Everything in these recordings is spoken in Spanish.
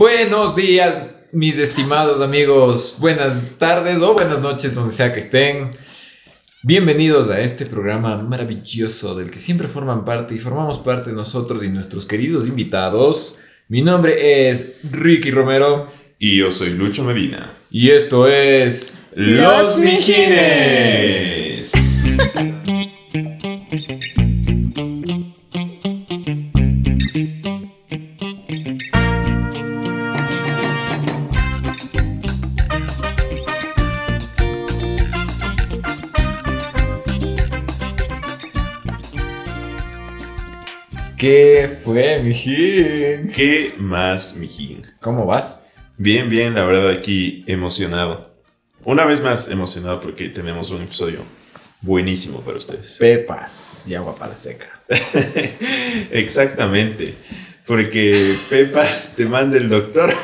Buenos días, mis estimados amigos. Buenas tardes o buenas noches, donde sea que estén. Bienvenidos a este programa maravilloso del que siempre forman parte y formamos parte nosotros y nuestros queridos invitados. Mi nombre es Ricky Romero. Y yo soy Lucho Medina. Y esto es Los Mijines. ¿Qué fue, mijín? ¿Qué más, mijín? ¿Cómo vas? Bien, bien, la verdad aquí emocionado. Una vez más emocionado porque tenemos un episodio buenísimo para ustedes. Pepas y agua para la seca. Exactamente. Porque Pepas te manda el doctor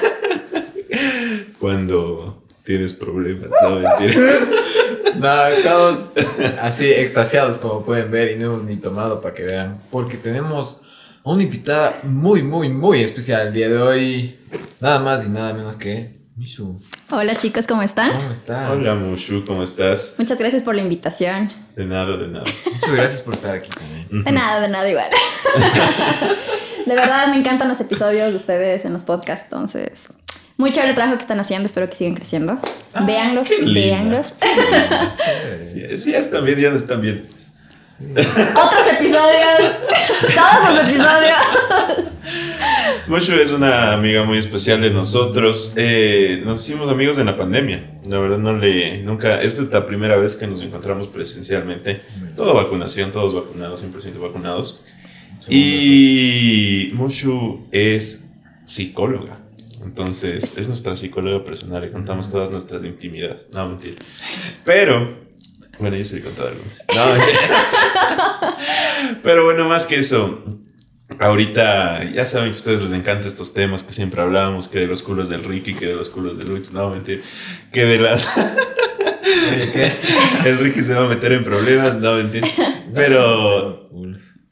cuando tienes problemas. No, mentira. No, estamos así extasiados como pueden ver y no hemos ni tomado para que vean. Porque tenemos a una invitada muy, muy, muy especial el día de hoy. Nada más y nada menos que Mishu. Hola chicos, ¿cómo están? ¿Cómo estás? Hola, Mushu, ¿cómo estás? Muchas gracias por la invitación. De nada, de nada. Muchas gracias por estar aquí también. De nada, de nada igual. de verdad me encantan los episodios de ustedes en los podcasts, entonces muy chévere el trabajo que están haciendo, espero que sigan creciendo. Ah, véanlos, qué linda. véanlos. Sí, sí, ya están bien, ya no están bien. Sí. Otros episodios, todos los episodios. Mushu es una amiga muy especial de nosotros. Eh, nos hicimos amigos en la pandemia. La verdad no le nunca. Esta es la primera vez que nos encontramos presencialmente. Todo vacunación, todos vacunados, 100% vacunados. Y Mushu es psicóloga. Entonces, es nuestra psicóloga personal. Le contamos todas nuestras intimidades. No, mentira. Pero, bueno, yo sí le he contado algunas. No. Pero bueno, más que eso. Ahorita, ya saben que a ustedes les encantan estos temas que siempre hablábamos, que de los culos del Ricky, que de los culos del Lucho, no, mentira, que de las... El Ricky se va a meter en problemas, no, mentira. Pero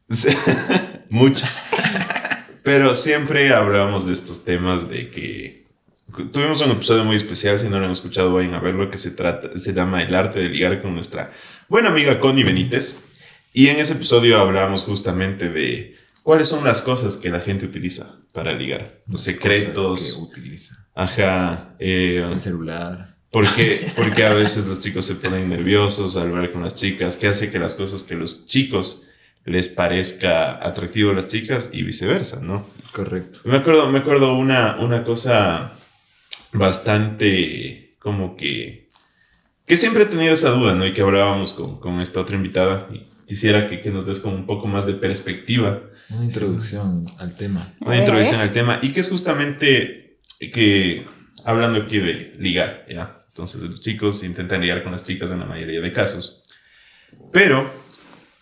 muchos. Pero siempre hablábamos de estos temas de que tuvimos un episodio muy especial, si no lo han escuchado vayan a verlo, que se trata, se llama El arte de ligar con nuestra buena amiga Connie Benítez. Y en ese episodio hablamos justamente de cuáles son las cosas que la gente utiliza para ligar, los Cosas secretos, que utiliza. ajá, eh, El celular. porque, porque a veces los chicos se ponen nerviosos al hablar con las chicas, que hace que las cosas que los chicos les parezca atractivo a las chicas y viceversa, ¿no? Correcto. Me acuerdo, me acuerdo una, una cosa bastante como que... Que siempre he tenido esa duda, ¿no? Y que hablábamos con, con esta otra invitada. Y quisiera que, que nos des como un poco más de perspectiva Una introducción al tema. Una introducción al tema y que es justamente que hablando aquí de ligar, ¿ya? Entonces los chicos intentan ligar con las chicas en la mayoría de casos, pero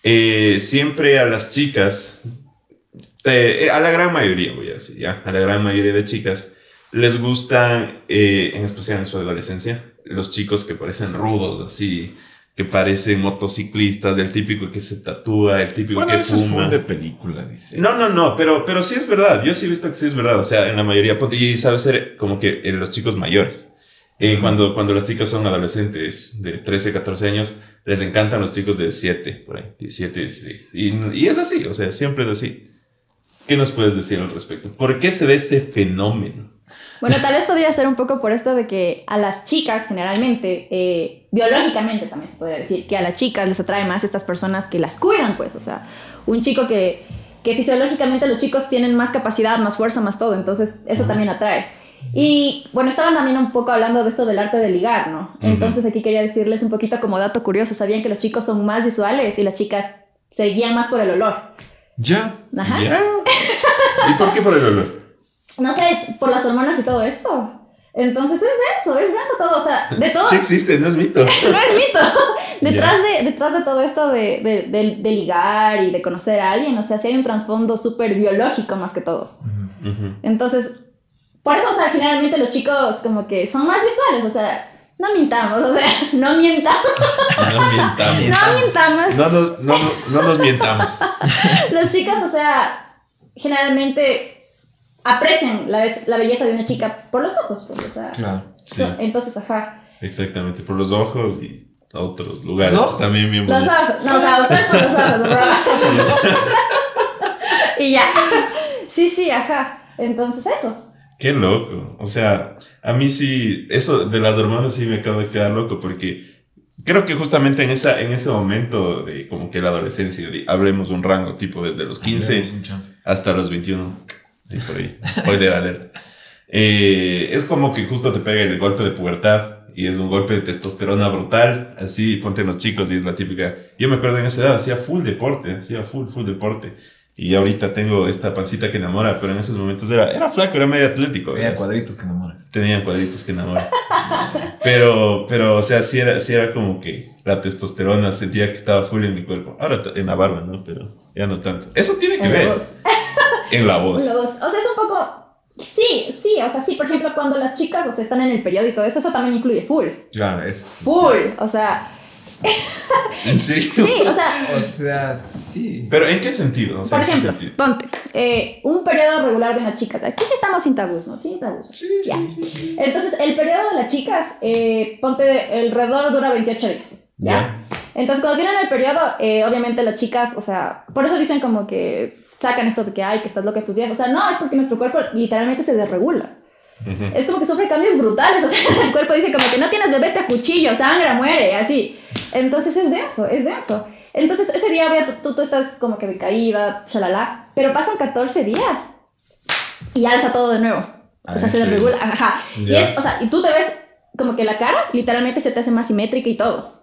eh, siempre a las chicas, te- eh, a la gran mayoría voy a decir, ¿ya? A la gran mayoría de chicas les gustan, eh, en especial en su adolescencia, los chicos que parecen rudos, así, que parecen motociclistas, el típico que se tatúa, el típico Bueno, que eso es fuma. full de películas, dice. No, no, no, pero, pero sí es verdad. Yo sí he visto que sí es verdad. O sea, en la mayoría, y sabe ser como que en los chicos mayores. Eh, cuando, cuando las chicas son adolescentes de 13, 14 años, les encantan los chicos de 7, por ahí, 17, 16. Y, y es así, o sea, siempre es así. ¿Qué nos puedes decir al respecto? ¿Por qué se ve ese fenómeno? Bueno, tal vez podría ser un poco por esto de que a las chicas generalmente, eh, biológicamente también se podría decir, que a las chicas les atrae más estas personas que las cuidan, pues, o sea, un chico que, que fisiológicamente los chicos tienen más capacidad, más fuerza, más todo, entonces eso también atrae. Y bueno, estaban también un poco hablando de esto del arte de ligar, ¿no? Entonces aquí quería decirles un poquito como dato curioso, ¿sabían que los chicos son más visuales y las chicas se guían más por el olor? Ya. Ajá. ¿Ya? ¿Y por qué por el olor? No sé, por las hormonas y todo esto. Entonces es denso, es denso todo, o sea, de todo. Sí existe, no es mito. no es mito. Detrás, de, detrás de todo esto de, de, de- de ligar y de conocer a alguien, o sea, sí hay un trasfondo súper biológico más que todo. Entonces, por eso, o sea, generalmente los chicos como que son más visuales, o sea, no mintamos, o sea, no mientamos, No mientamos. no nos, no, no- no nos mientamos. Los chicos, o sea, generalmente aprecian la, la belleza de una chica por los ojos, pues, o sea. Claro. Sí, so- entonces, ajá. exactamente. Por los ojos y otros lugares ¿Los ojos? también bien Los bonitos. ojos, no, o sea, ustedes por los ojos, bro. y ya. Sí, sí, ajá. Entonces, eso. Qué loco. O sea, a mí sí, eso de las hormonas sí me acabo de quedar loco porque creo que justamente en, esa, en ese momento de como que la adolescencia, de- hablemos un rango tipo desde los 15 Demos un chance. hasta los 21, y por ahí, spoiler alert. Eh, es como que justo te pega el golpe de pubertad y es un golpe de testosterona brutal, así ponte los chicos y es la típica. Yo me acuerdo en esa edad, hacía full deporte, hacía full, full deporte. Y ahorita tengo esta pancita que enamora, pero en esos momentos era, era flaco, era medio atlético. Tenía ¿verdad? cuadritos que enamoran. Tenía cuadritos que enamoran. pero, pero, o sea, sí era, sí era como que la testosterona sentía que estaba full en mi cuerpo. Ahora en la barba, ¿no? Pero ya no tanto. Eso tiene que En la voz. la o sea, es un poco. Sí, sí, o sea, sí, por ejemplo, cuando las chicas o sea, están en el periodo y todo eso, eso también influye full. Claro, eso sí. Full. O sea, ¿En serio? sí, o sea, O sea, sí. Pero ¿en qué sentido? O sea, por ¿en qué ejemplo, sentido? ponte, eh, un periodo regular de una chica. Aquí sí estamos sin tabús, ¿no? Sin tabús. Sí, Ya. sí, sí, sí. Entonces, el periodo de las chicas, eh, ponte, alrededor dura 28 días. ¿Ya? Entonces, cuando tienen el periodo, eh, obviamente las chicas, o sea, por eso dicen como que sacan esto de que, ay, que estás loca tus días. O sea, no, es porque nuestro cuerpo literalmente se desregula. Ujú. Es como que sufre cambios brutales. O sea, el cuerpo dice como que no tienes bebé, te cuchillo, sangra, muere, así. Entonces es denso, es denso. Entonces ese día, obvio, tú, tú, estás como que decaída, shalala, pero pasan 14 días y alza todo de nuevo. O sea, ¿en se desregula. Ajá. Y, es, o sea, y tú te ves como que la cara literalmente se te hace más simétrica y todo.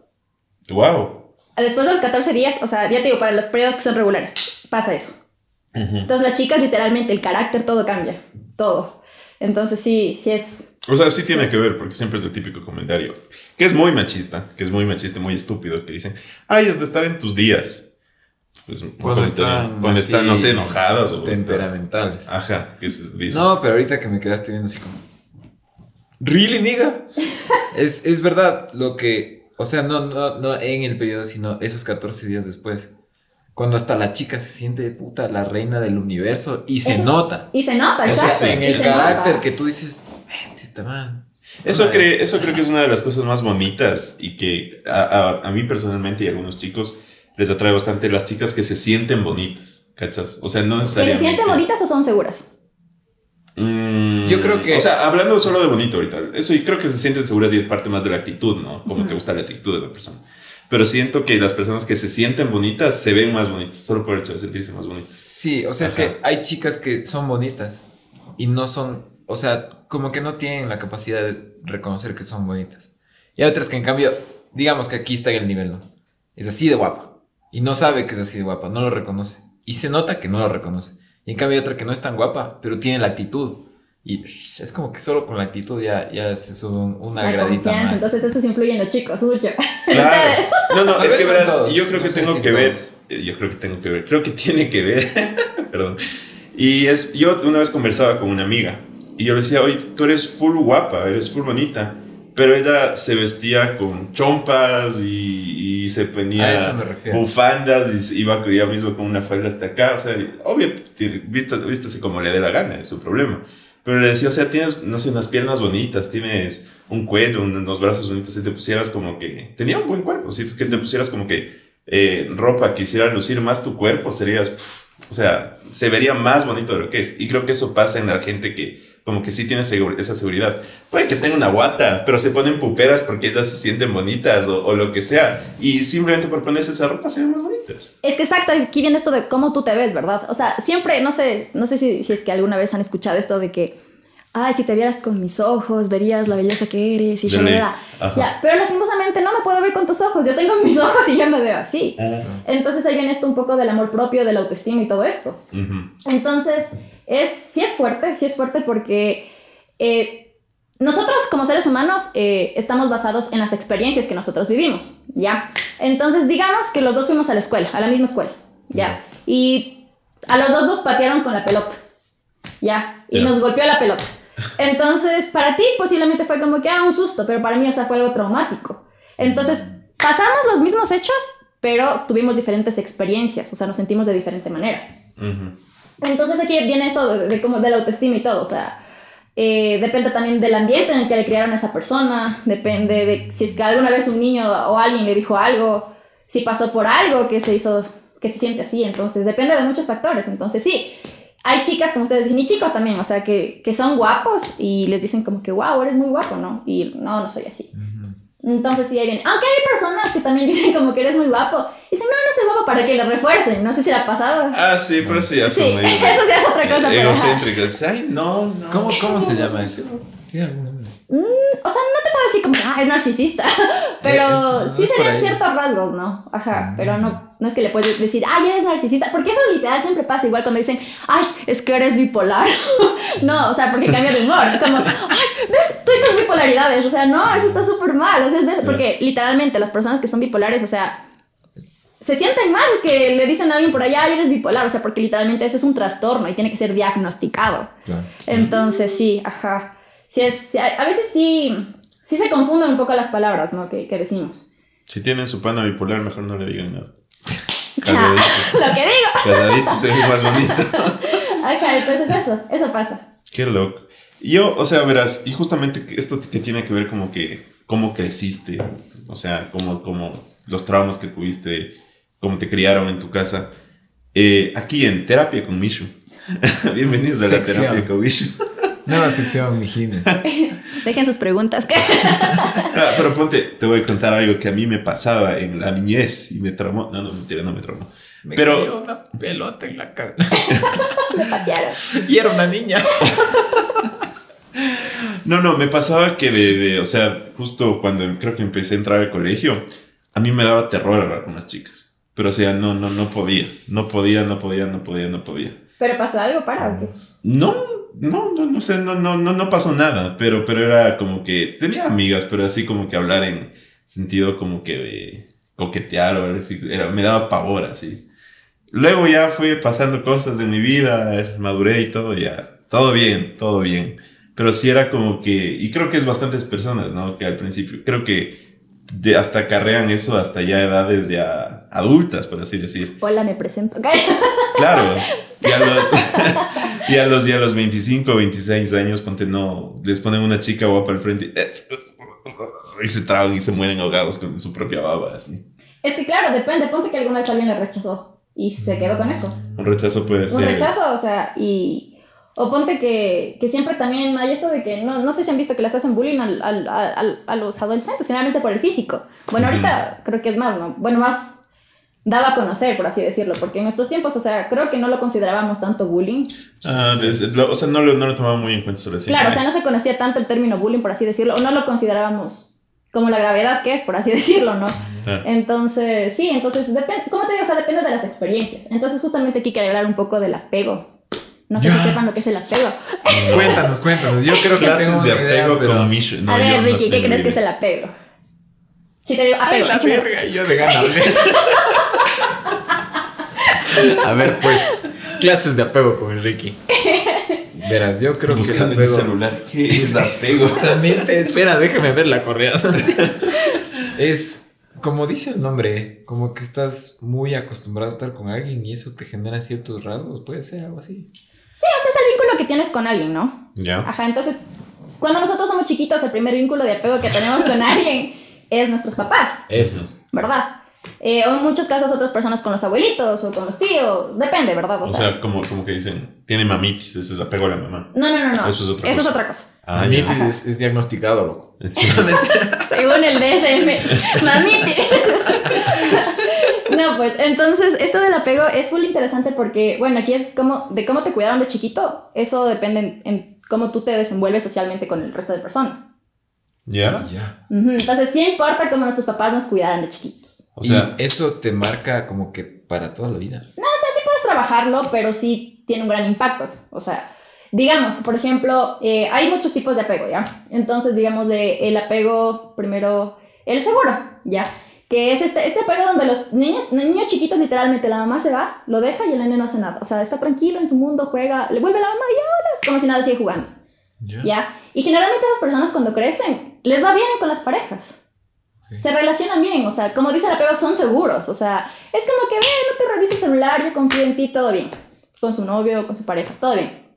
Wow. Después de los 14 días, o sea, ya te digo, para los periodos que son regulares, pasa eso. Ujú. Entonces las chicas literalmente, el carácter, todo cambia. Todo. Entonces sí, sí es... O sea, sí tiene que ver, porque siempre es el típico comentario, que es muy machista, que es muy machista, muy estúpido, que dicen, ay, es de estar en tus días. Pues, Cuando están cuando están, no sé, enojadas o Temperamentales. Ajá, que se dice. No, pero ahorita que me quedaste viendo así como. ¿Really, nigga? es, es verdad lo que. O sea, no, no, no en el periodo, sino esos 14 días después. Cuando hasta la chica se siente de puta la reina del universo y se Eso- nota. Y se nota, Eso exacto. sí, en y el carácter nota. que tú dices, este está man. Eso, cree, eso creo que es una de las cosas más bonitas y que a, a- a mí personalmente y a algunos chicos les atrae bastante las chicas que se sienten bonitas, ¿cachas? O sea, no ¿Que se necesariamente... sienten bonitas o son seguras? Mm, Yo creo que- O sea, hablando solo de bonito ahorita, eso yo creo que se sienten seguras y es parte más de la actitud, ¿no? Como te gusta la actitud de la persona. Pero siento que las personas que se sienten bonitas se ven más bonitas, solo por el hecho de sentirse más bonitas. Sí, o sea, es Ajá. que hay chicas que son bonitas y no son, o sea, como que no tienen la capacidad de reconocer que son bonitas. Y hay otras que en cambio, digamos que aquí está en el nivel, ¿no? Es así de guapa y no sabe que es así de guapa, no lo reconoce. Y se nota que no lo reconoce. Y en cambio hay otra que no es tan guapa, pero tiene la actitud. Y es como que solo con la actitud ya, ya se sube un- una La gradita más. Entonces eso sí influye en los chicos, mucho. Claro. No, no, es que no verás, todos, yo creo no que sé tengo si que ver, todos. eh, yo creo que tengo que ver, creo que tiene que ver, perdón. Y es, yo una vez conversaba con una amiga y yo le decía, oye, tú eres full guapa, eres full bonita, pero ella se vestía con chompas y, y se ponía bufandas y se iba ella mismo con una falda hasta acá, o sea, obvio, vístase como le dé la gana, es su problema. Pero le decía, o sea, tienes, no sé, unas piernas bonitas, tienes un cuello, un- unos brazos bonitos, si te pusieras como que... Tenía un buen cuerpo, si es que te pusieras como que eh, ropa que hiciera lucir más tu cuerpo, serías... pf, o sea, se vería más bonito de lo que es. Y creo que eso pasa en la gente que como que sí tiene seguro- esa seguridad. Puede que tenga una guata, pero se ponen puperas porque ellas se sienten bonitas o, o lo que sea. Y simplemente por ponerse esa ropa se ven más Es que exacto, aquí viene esto de cómo tú te ves, ¿verdad? O sea, siempre, no sé, no sé si, si es que alguna vez han escuchado esto de que, ay, si te vieras con mis ojos, verías la belleza que eres y. Ajá. Ya, pero lastimosamente no me puedo ver con tus ojos, yo tengo mis ojos y yo me veo así. Entonces ahí viene esto un poco del amor propio, de la autoestima y todo esto. Entonces, es, sí es fuerte, sí es fuerte porque eh, nosotros como seres humanos eh, estamos basados en las experiencias que nosotros vivimos, ¿ya? Entonces, digamos que los dos fuimos a la escuela, a la misma escuela, ¿ya? Y a los dos nos patearon con la pelota, ¿ya? Y nos golpeó la pelota. Entonces, para ti posiblemente fue como que, ah, un susto, pero para mí, o sea, fue algo traumático. Entonces, pasamos los mismos hechos, pero tuvimos diferentes experiencias, o sea, nos sentimos de diferente manera. Ujú. Entonces aquí viene eso de, de como de la autoestima y todo, o sea, eh, depende también del ambiente en el que le criaron a esa persona, depende de si es que alguna vez un niño o alguien le dijo algo, si pasó por algo que se hizo, que se siente así, entonces depende de muchos factores, entonces sí, hay chicas, como ustedes dicen, y chicos también, o sea, que, que son guapos y les dicen como que, wow, eres muy guapo, ¿no? Y no, no soy así. Entonces sí, ahí viene. Aunque hay personas que también dicen como que eres muy guapo. Dicen, no, no soy guapo para que lo refuercen. No sé si le ha pasado. Ah, sí, pero sí, ya son Sí, medio eso ya es otra cosa. egocéntricas. Ay, no, no. ¿Cómo, cómo se llama eso? ¿Tiene algún nombre? Mm, o sea, no te puedo decir como, ah, es narcisista. Pero Eh, sí serían ciertos rasgos, ¿no? Ajá, Mm. pero no, no es que le puedes decir, ay, eres narcisista. Porque eso literal siempre pasa. Igual cuando dicen, ay, es que eres bipolar. no, o sea, porque cambia de humor. Como, ay, ¿ves? Tú y tus bipolaridades. O sea, no, eso está súper mal. O sea, es de- porque literalmente las personas que son bipolares, o sea, se sienten mal. Es que le dicen a alguien por allá, ay, eres bipolar. O sea, porque literalmente eso es un trastorno y tiene que ser diagnosticado. Claro. Entonces, sí, ajá. Sí es, sí, a a veces sí, sí se confunden un poco las palabras, ¿no? Que, que decimos. Si tienen su pana bipolar, mejor no le digan nada. Casaditos. Lo que digo. Casaditos es más bonito. Ajá, entonces eso, eso pasa. Qué loco. Yo, o sea, verás, y justamente esto que tiene que ver como que cómo creciste, o sea, como, como los traumas que tuviste, cómo te criaron en tu casa. Eh, aquí en Terapia con Mishu. Bienvenidos a la. Terapia con Mishu. Nueva sección, mijines. Dejen sus preguntas. Ah, pero ponte, te voy a contar algo que a mí me pasaba en la niñez y me traumó. No, no, mentira, no me traumó. Me Pero- cayó una pelota en la cabeza. Me patearon. y era una niña. No, no, me pasaba que de, de- o sea, justo cuando creo que empecé a entrar al colegio, a mí me daba terror hablar con las chicas. Pero, o sea, no, no, no podía. No podía, no podía, no podía, no podía. ¿Pero pasó algo para o qué? No, no, no, no sé, no, no, no, no pasó nada. Pero, pero era como que tenía amigas, pero así como que hablar en sentido como que de coquetear o algo así. Era, me daba pavor así. Luego ya fue pasando cosas de mi vida, maduré y todo, ya. Todo bien, todo bien. Pero sí era como que, y creo que es bastantes personas, ¿no? Que al principio, creo que de- hasta carrean eso hasta ya edades ya adultas, por así decir. Hola, me presento. Claro, y a los, y a los, y a los 25, 26 años, ponte no, les ponen una chica guapa al frente y se traban y se mueren ahogados con su propia baba, así. Es que claro, depende. Ponte que alguna vez alguien le rechazó y se quedó con eso. Un rechazo puede Un ser. rechazo, o sea, y... O ponte que, que siempre también hay esto de que, no, no sé si han visto que les hacen bullying al, al, al- a los adolescentes, generalmente por el físico. Bueno, ahorita creo que es más, ¿no? Bueno, más daba a conocer, por así decirlo, porque en nuestros tiempos, o sea, creo que no lo considerábamos tanto bullying. Ah, es lo- o sea, no lo, no lo tomaba muy en cuenta sobre sí. Claro, o sea, no se conocía tanto el término bullying, por así decirlo, o no lo considerábamos como la gravedad que es, por así decirlo, ¿no? Claro. Entonces, sí, entonces, depende, ¿cómo te digo? O sea, depende de las experiencias. Entonces, justamente aquí quería hablar un poco del apego. No sé Ya. si sepan lo que es el apego. Cuéntanos, cuéntanos. Yo creo que Clases tengo de idea, apego pero... con Mishu. No, a ver, no Ricky, ¿qué tengo crees que es idea. el apego? Si te digo Ay, apego, la en general. verga, yo de. A ver, pues, clases de apego con Ricky. Verás, yo creo Buscando que en el celular. ¿Qué es apego? Justamente, espera, déjame ver la correa. es, como dice el nombre, como que estás muy acostumbrado a estar con alguien y eso te genera ciertos rasgos. Puede ser algo así. Sí, o sea, es el vínculo que tienes con alguien, ¿no? Ya. Ajá, entonces, cuando nosotros somos chiquitos, el primer vínculo de apego que tenemos con alguien es nuestros papás, Eso es. ¿verdad? Eh, o en muchos casos otras personas con los abuelitos o con los tíos, depende, ¿verdad? O, O sea, sea, como, como que dicen, tiene mamitis, eso es apego a la mamá. no, no, no, no. Eso es otra Eso cosa. es otra cosa. Ah, Mamitis es, es diagnosticado, loco. Según el DSM. Mamite. No, pues entonces esto del apego es muy interesante porque, bueno, aquí es como de cómo te cuidaron de chiquito. Eso depende en, en cómo tú te desenvuelves socialmente con el resto de personas. ¿Ya? Ya. Ujú, Entonces sí importa cómo nuestros papás nos cuidaran de chiquitos. O sea, y eso te marca como que para toda la vida. O sea, sí puedes trabajarlo, pero sí tiene un gran impacto. O sea, digamos, por ejemplo, eh, hay muchos tipos de apego, ¿ya? Entonces, digamos, de el apego, primero, el seguro, ¿ya? Que es este, este apego donde los niños, niños chiquitos, literalmente, la mamá se va, lo deja y el nene no hace nada. O sea, está tranquilo en su mundo, juega, le vuelve la mamá y hola, como si nada sigue jugando, Ya. ¿ya? Y generalmente esas personas cuando crecen, les va bien con las parejas. Se relacionan bien, o sea, como dice el apego, son seguros. O sea, es como que, ve, no te reviso el celular, yo confío en ti, todo bien. con su novio, con su pareja, todo bien.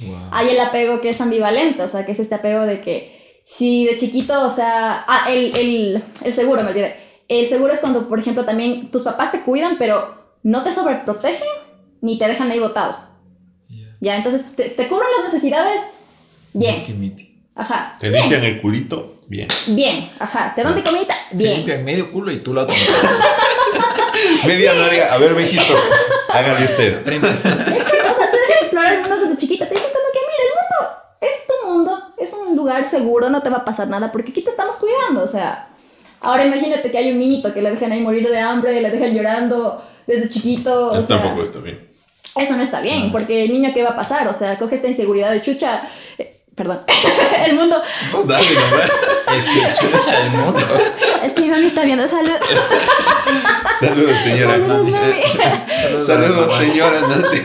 Wow. Hay el apego que es ambivalente, o sea, que es este apego de que si de chiquito, o sea, ah, el, el, el seguro, me olvidé. El seguro es cuando, por ejemplo, también tus papás te cuidan, pero no te sobreprotegen ni te dejan ahí botado. Yeah. Ya, entonces te, te cubren las necesidades bien. Miti, miti. Ajá. Te bien. limpian el culito, bien. Bien, ajá. Te dan de comida, Te bien. limpian medio culo y tú la otra. Media larga. A ver, mijito, hágale usted. Aprende. Exacto, o sea, te dejan explorar el mundo desde chiquita. Te dicen como que, mira, el mundo es tu mundo, es un lugar seguro, no te va a pasar nada, porque aquí te estamos cuidando, o sea. Ahora imagínate que hay un niñito que le dejan ahí morir de hambre, le dejan llorando desde chiquito. o Eso sea, tampoco está bien. Eso no está bien, porque el niño, ¿qué va a pasar? O sea, coge esta inseguridad de chucha. Perdón, el mundo. Pues dale, nomás. Es que chucha el mundo. Es que mi mami está viendo salud. Saludos, señora. Saludos, mami. Saludos, Saludos, señora Nati.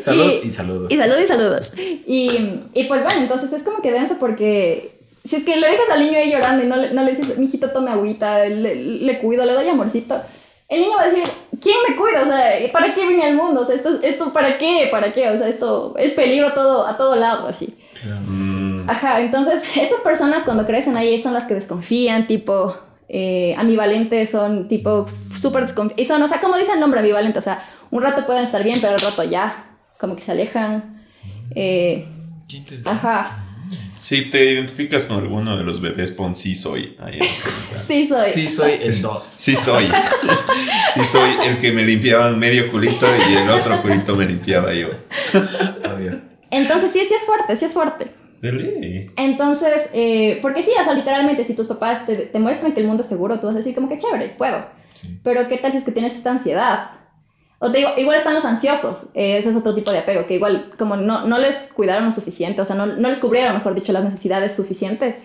Salud Y- y saludos. Y saludos y saludos. Y, y pues bueno, entonces es como que denso porque si es que le dejas al niño ahí llorando y no le, no le dices, mijito, tome agüita, le, le cuido, le doy amorcito, el niño va a decir, ¿quién me cuida? O sea, ¿para qué vine al mundo? O sea, esto, esto ¿para qué? ¿Para qué? O sea, esto es peligro a todo, a todo lado, así. Claro, sí, sí. Mm, Ajá, entonces estas personas cuando crecen ahí son las que desconfían, tipo eh, ambivalentes, son tipo súper desconfiados. Y son, o sea, como dice el nombre ambivalente, o sea, un rato pueden estar bien, pero al rato ya, como que se alejan. Eh, Qué interesante. ajá, Si te identificas con alguno de los bebés, pon sí soy. Ahí en los comentarios. sí soy. Sí, soy el 2. Sí soy. Sí soy el que me limpiaban medio culito y el otro culito me limpiaba yo. Obvio. Entonces sí, sí es fuerte, sí es fuerte. De ley. Entonces, eh, porque sí, o sea, literalmente si tus papás te, te muestran que el mundo es seguro, tú vas a decir como que chévere, puedo. Sí. Pero ¿qué tal si es que tienes esta ansiedad? O te digo, igual están los ansiosos, eh, ese es otro tipo de apego, que igual como no, no les cuidaron lo suficiente, o sea, no, no les cubrieron, mejor dicho, las necesidades suficientes,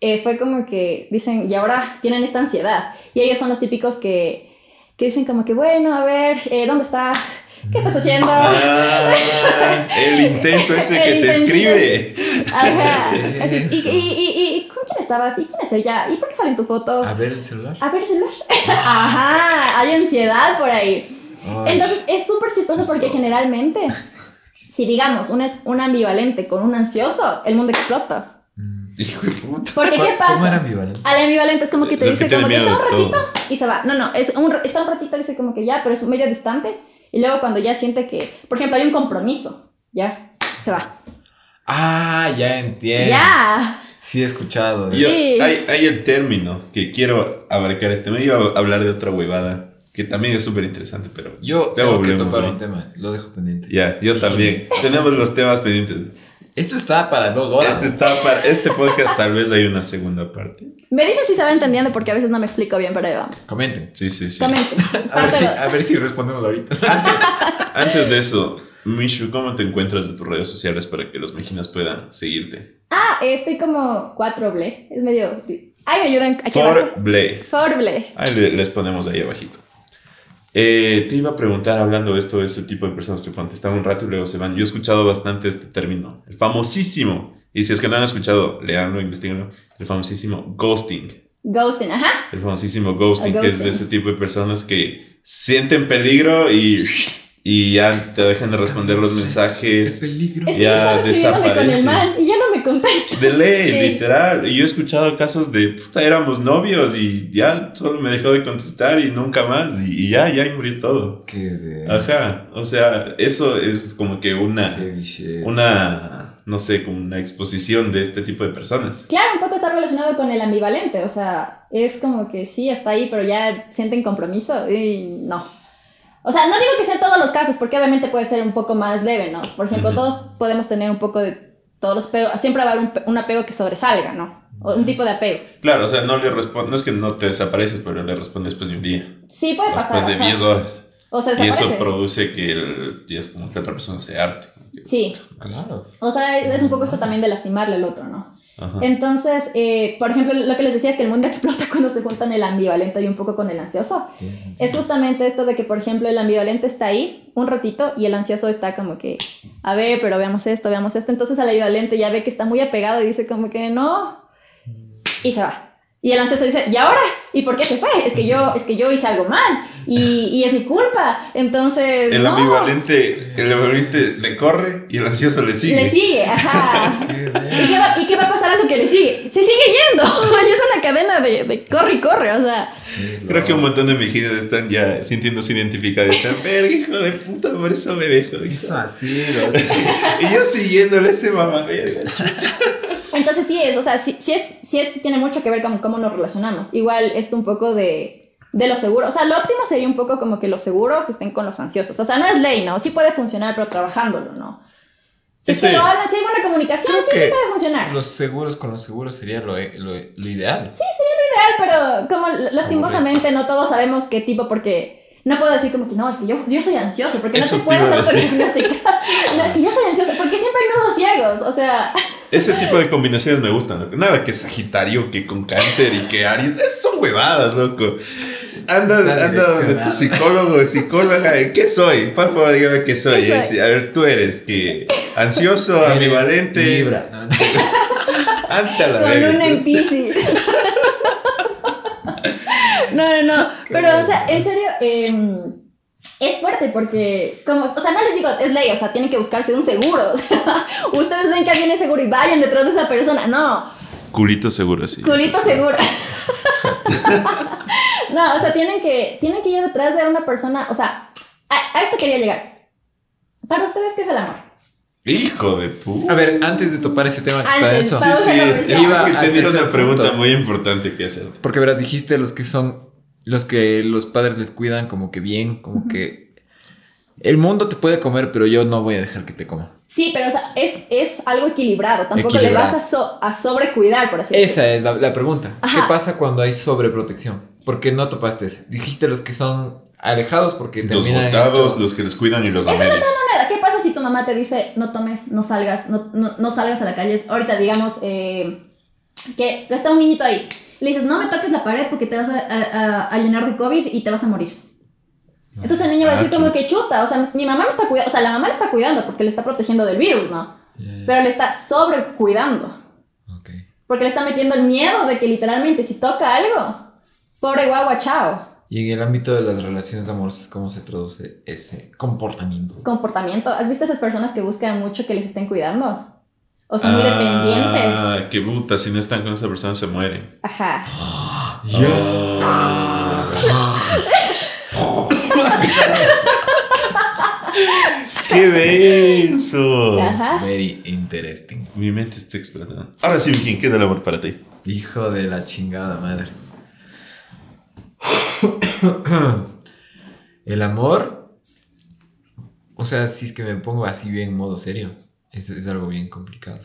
eh, fue como que dicen, y ahora tienen esta ansiedad. Y ellos son los típicos que, que dicen como que, bueno, a ver, eh, ¿dónde estás? ¿Qué estás haciendo? Ah, el intenso ese que te escribe. Ajá. Así, y, y, y, ¿y con quién estabas? ¿Y quién es ella? ¿Y por qué sale en tu foto? A ver el celular. A ver el celular. Ajá, hay ansiedad por ahí. Ay, Entonces es súper chistoso porque generalmente, si digamos, un es un ambivalente con un ansioso, el mundo explota. mm. Hijo de puta. Porque ¿qué ¿Cómo era pasa? ambivalente? Al ambivalente es como que te Lo dice que como que está un ratito y se va. No, no, es un, está un ratito y dice como que ya, pero es medio distante. Y luego cuando ya siente que, por ejemplo, hay un compromiso, ya, se va. Ah, ya entiendo. Ya. Sí he escuchado. Yo- Sí. hay, hay el término que quiero abarcar este. Me iba a hablar de otra huevada que también es súper interesante, pero Yo tengo que ahí. un tema. Lo dejo pendiente. ya, yo también. Tenemos los temas pendientes. Esto está para dos horas. Este, está para, este podcast tal vez hay una segunda parte. Me dice si se va entendiendo porque a veces no me explico bien, pero ahí vamos. Comenten. Sí, sí, sí. Comenten. A ver, si, a ver si respondemos ahorita. Antes de eso, Mishu, ¿cómo te encuentras de tus redes sociales para que los mexicanos puedan seguirte? Ah, estoy como 4 ble. Es medio. Ay, me ayudan aquí abajo. For Blay. For ble. Ahí le- les ponemos ahí abajito. Eh, te iba a preguntar, hablando de esto, de ese tipo de personas que contestan un rato y luego se van. Yo he escuchado bastante este término, el famosísimo, y si es que no han escuchado, leanlo, investiguenlo, el famosísimo ghosting. Ghosting, ajá. El famosísimo ghosting, El que es de ghosting. ese tipo de personas que sienten peligro y, y ya te dejan de responder los Es mensajes. peligro. Es que Ya yo estaba escribiéndome con el desaparece. man y ya no me contesta. De ley, Sí. literal. Y yo he escuchado casos de, puta, éramos novios y ya solo me dejó de contestar y nunca más. Y, y ya, ya ahí murió todo. Qué de- Ajá. O sea, eso es como que una, una, no sé, como una exposición de este tipo de personas. Claro, un poco está relacionado con el ambivalente. O sea, es como que sí, está ahí, pero ya sienten compromiso y no. O sea, no digo que sean todos los casos, porque obviamente puede ser un poco más leve, ¿no? Por ejemplo, todos podemos tener un poco de todos los apegos. Siempre va a haber un, un apego que sobresalga, ¿no? O un tipo de apego. Claro, o sea, no le responde, no es que no te desapareces, pero le responde después de un día. Sí, puede pasar. Después de ajá. 10 horas. O sea, Y eso produce que el, es como que otra persona se arte. Sí. Claro. O sea, es, es un poco esto también de lastimarle al otro, ¿no? Ajá. Entonces, eh, por ejemplo, lo que les decía que el mundo explota cuando se juntan el ambivalente y un poco con el ansioso. Es justamente esto de que, por ejemplo, el ambivalente está ahí un ratito y el ansioso está como que, a ver, pero veamos esto, veamos esto. Entonces el ambivalente ya ve que está muy apegado y dice como que no y se va. Y el ansioso dice, ¿y ahora? ¿Y por qué se fue? Es que yo, es que yo hice algo mal y, y es mi culpa. Entonces. El no. ambivalente, el ambivalente le corre y el ansioso le sigue. Le sigue, ajá. ¿Y qué, va, ¿Y qué va a pasar a lo que le sigue? Se sigue yendo. Y es una cadena de, de corre y corre, o sea. Creo que un montón de mexicanos están ya sintiéndose identificados. Verga, hijo de puta, por eso me dejo. Eso así. Y yo siguiéndole ese mamá verga. Entonces sí es, o sea, sí, sí es, sí es, sí tiene mucho que ver con cómo nos relacionamos. Igual esto un poco de, de los seguros. O sea, lo óptimo sería un poco como que los seguros estén con los ansiosos. O sea, no es ley, ¿no? Sí puede funcionar, pero trabajándolo, ¿no? Si Ese- lo hablan, si hay buena comunicación, sí, sí puede funcionar. Los seguros con los seguros sería lo, lo, lo ideal. Sí, sería lo ideal, pero como lastimosamente no todos sabemos qué tipo, porque no puedo decir como que no, es que yo, yo soy ansioso, porque Eso no te puedes autodiagnosticar. No, es que yo soy ansioso, porque siempre hay nudos ciegos, o sea, Ese tipo de combinaciones me gustan, loco. Nada que Sagitario, que con cáncer y que Aries. Esas son huevadas, loco. Anda, anda donde tu psicólogo psicóloga. ¿Qué soy? Por favor, dígame qué soy. ¿Qué soy? A ver, tú eres que ansioso, Eres ambivalente. Libra. No. Ante la con verga. una en Pisces. No, no, no. Pero, o sea, en serio, eh, es fuerte porque, como, o sea, no les digo, es ley, o sea, tienen que buscarse un seguro. O sea, ustedes ven que alguien es seguro y vayan detrás de esa persona. No, Culito seguro, sí. culito sí. seguro. No, o sea, tienen que, tienen que ir detrás de una persona, o sea, a, a esto quería llegar. Para ustedes, ¿qué es el amor? Hijo de puta. A ver, antes de topar ese tema que está eso. Sí, sí. Iba tenía tercer una pregunta punto. muy importante que hacer. Porque verás, dijiste los que son, los que los padres les cuidan como que bien, como que el mundo te puede comer, pero yo no voy a dejar que te coma. Sí, pero o sea, es, es algo equilibrado. Tampoco Equilibrado. le vas a, so- a sobrecuidar, por así decirlo. Esa es la, la pregunta. ¿Qué pasa cuando hay sobreprotección? Porque no topaste ese. Dijiste los que son alejados porque Los terminan botados, los que les cuidan y los amigos. manera, ¿Qué pasa si tu mamá te dice no tomes, no salgas, no, no, no salgas a la calle? Ahorita, digamos, eh, que está un niñito ahí. Le dices, no me toques la pared porque te vas a, a- a llenar de COVID y te vas a morir. Entonces el niño va a Ah, decir como chuch. que chuta, o sea, mi mamá me está cuidando, o sea, la mamá le está cuidando porque le está protegiendo del virus, ¿no? Ya, ya. Pero le está sobrecuidando. Ok. Porque le está metiendo el miedo de que literalmente si toca algo, pobre guagua, chao. Y en el ámbito de las relaciones amorosas, ¿cómo se traduce ese comportamiento? Comportamiento. ¿Has visto esas personas que buscan mucho que les estén cuidando? O son muy dependientes. Ah, qué puta, si no están con esa persona se mueren. Ajá. ¡Qué denso! Ajá. Very interesting. Mi mente está explotando. Ahora sí, Mijín, ¿qué es el amor para ti? Hijo de la chingada madre. El amor, o sea, si es que me pongo así bien modo serio, es, es algo bien complicado.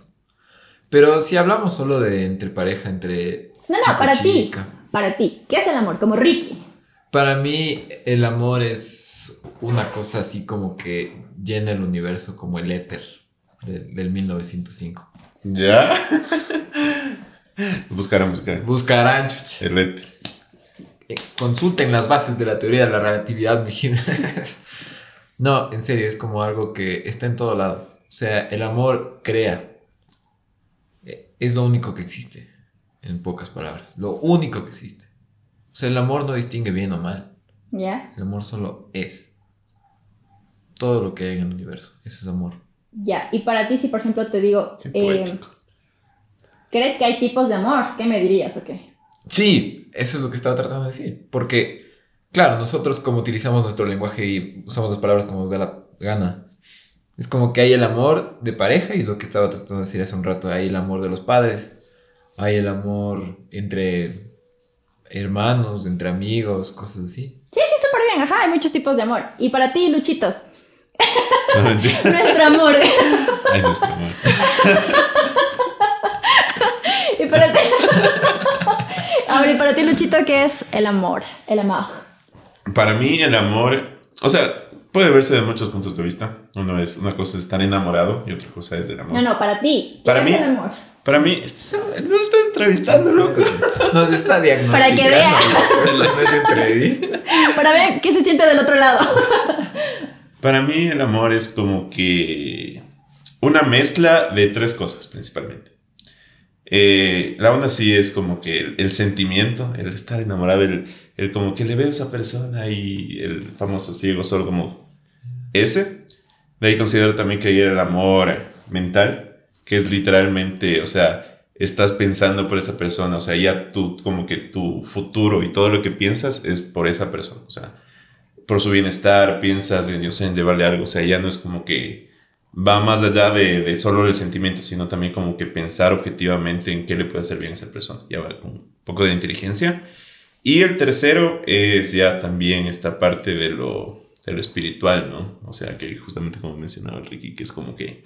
Pero si hablamos solo de entre pareja, entre... No, no, para ti. Para ti. ¿Qué es el amor? Como Ricky. Para mí el amor es una cosa así como que llena el universo como el éter de- del 1905. ¿Ya? buscarán, buscarán. Buscarán, chuch. El ete. Eh, consulten las bases de la teoría de la relatividad, mijinas. No, en serio, es como algo que está en todo lado. O sea, el amor crea. Eh, Es lo único que existe, en pocas palabras. Lo único que existe. O sea, el amor no distingue bien o mal. ¿Ya? El amor solo es. Todo lo que hay en el universo. Eso es amor. Ya. Y para ti, si por ejemplo te digo, eh, poético. ¿crees que hay tipos de amor? ¿Qué me dirías o qué? Sí, eso es lo que estaba tratando de decir. Porque, claro, nosotros como utilizamos nuestro lenguaje y usamos las palabras como nos da la gana. Es como que hay el amor de pareja y es lo que estaba tratando de decir hace un rato. Hay el amor de los padres. Hay el amor entre hermanos, entre amigos, cosas así. Sí, sí, súper bien. Ajá, hay muchos tipos de amor. Y para ti, Luchito, No, nuestro amor. Ay, nuestro amor. y para ti. A ver, y para ti, Luchito, ¿qué es el amor? El amor. Para mí el amor, o sea, puede verse de muchos puntos de vista. Uno es, una cosa es estar enamorado y otra cosa es del amor. No, no, para ti. ¿Qué Para es mí- el amor? Para mí, no está entrevistando, loco. Nos está diagnosticando. Para que vea. Eso no es entrevista. Para ver qué se siente del otro lado. Para mí el amor es como que una mezcla de tres cosas principalmente. eh, la onda sí es como que el, el sentimiento, el estar enamorado, el, el como que le veo a esa persona y el famoso ciego solo como ese. De ahí considero también que hay el amor mental, que es literalmente, o sea, estás pensando por esa persona, o sea, ya tú, como que tu futuro y todo lo que piensas es por esa persona, o sea, por su bienestar, piensas en, yo sé, en llevarle algo, o sea, ya no es como que va más allá de, de solo el sentimiento, sino también como que pensar objetivamente en qué le puede hacer bien a esa persona, ya va con un poco de inteligencia. Y el tercero es ya también esta parte de lo, de lo espiritual, ¿no? O sea, que justamente como mencionaba Ricky, que es como que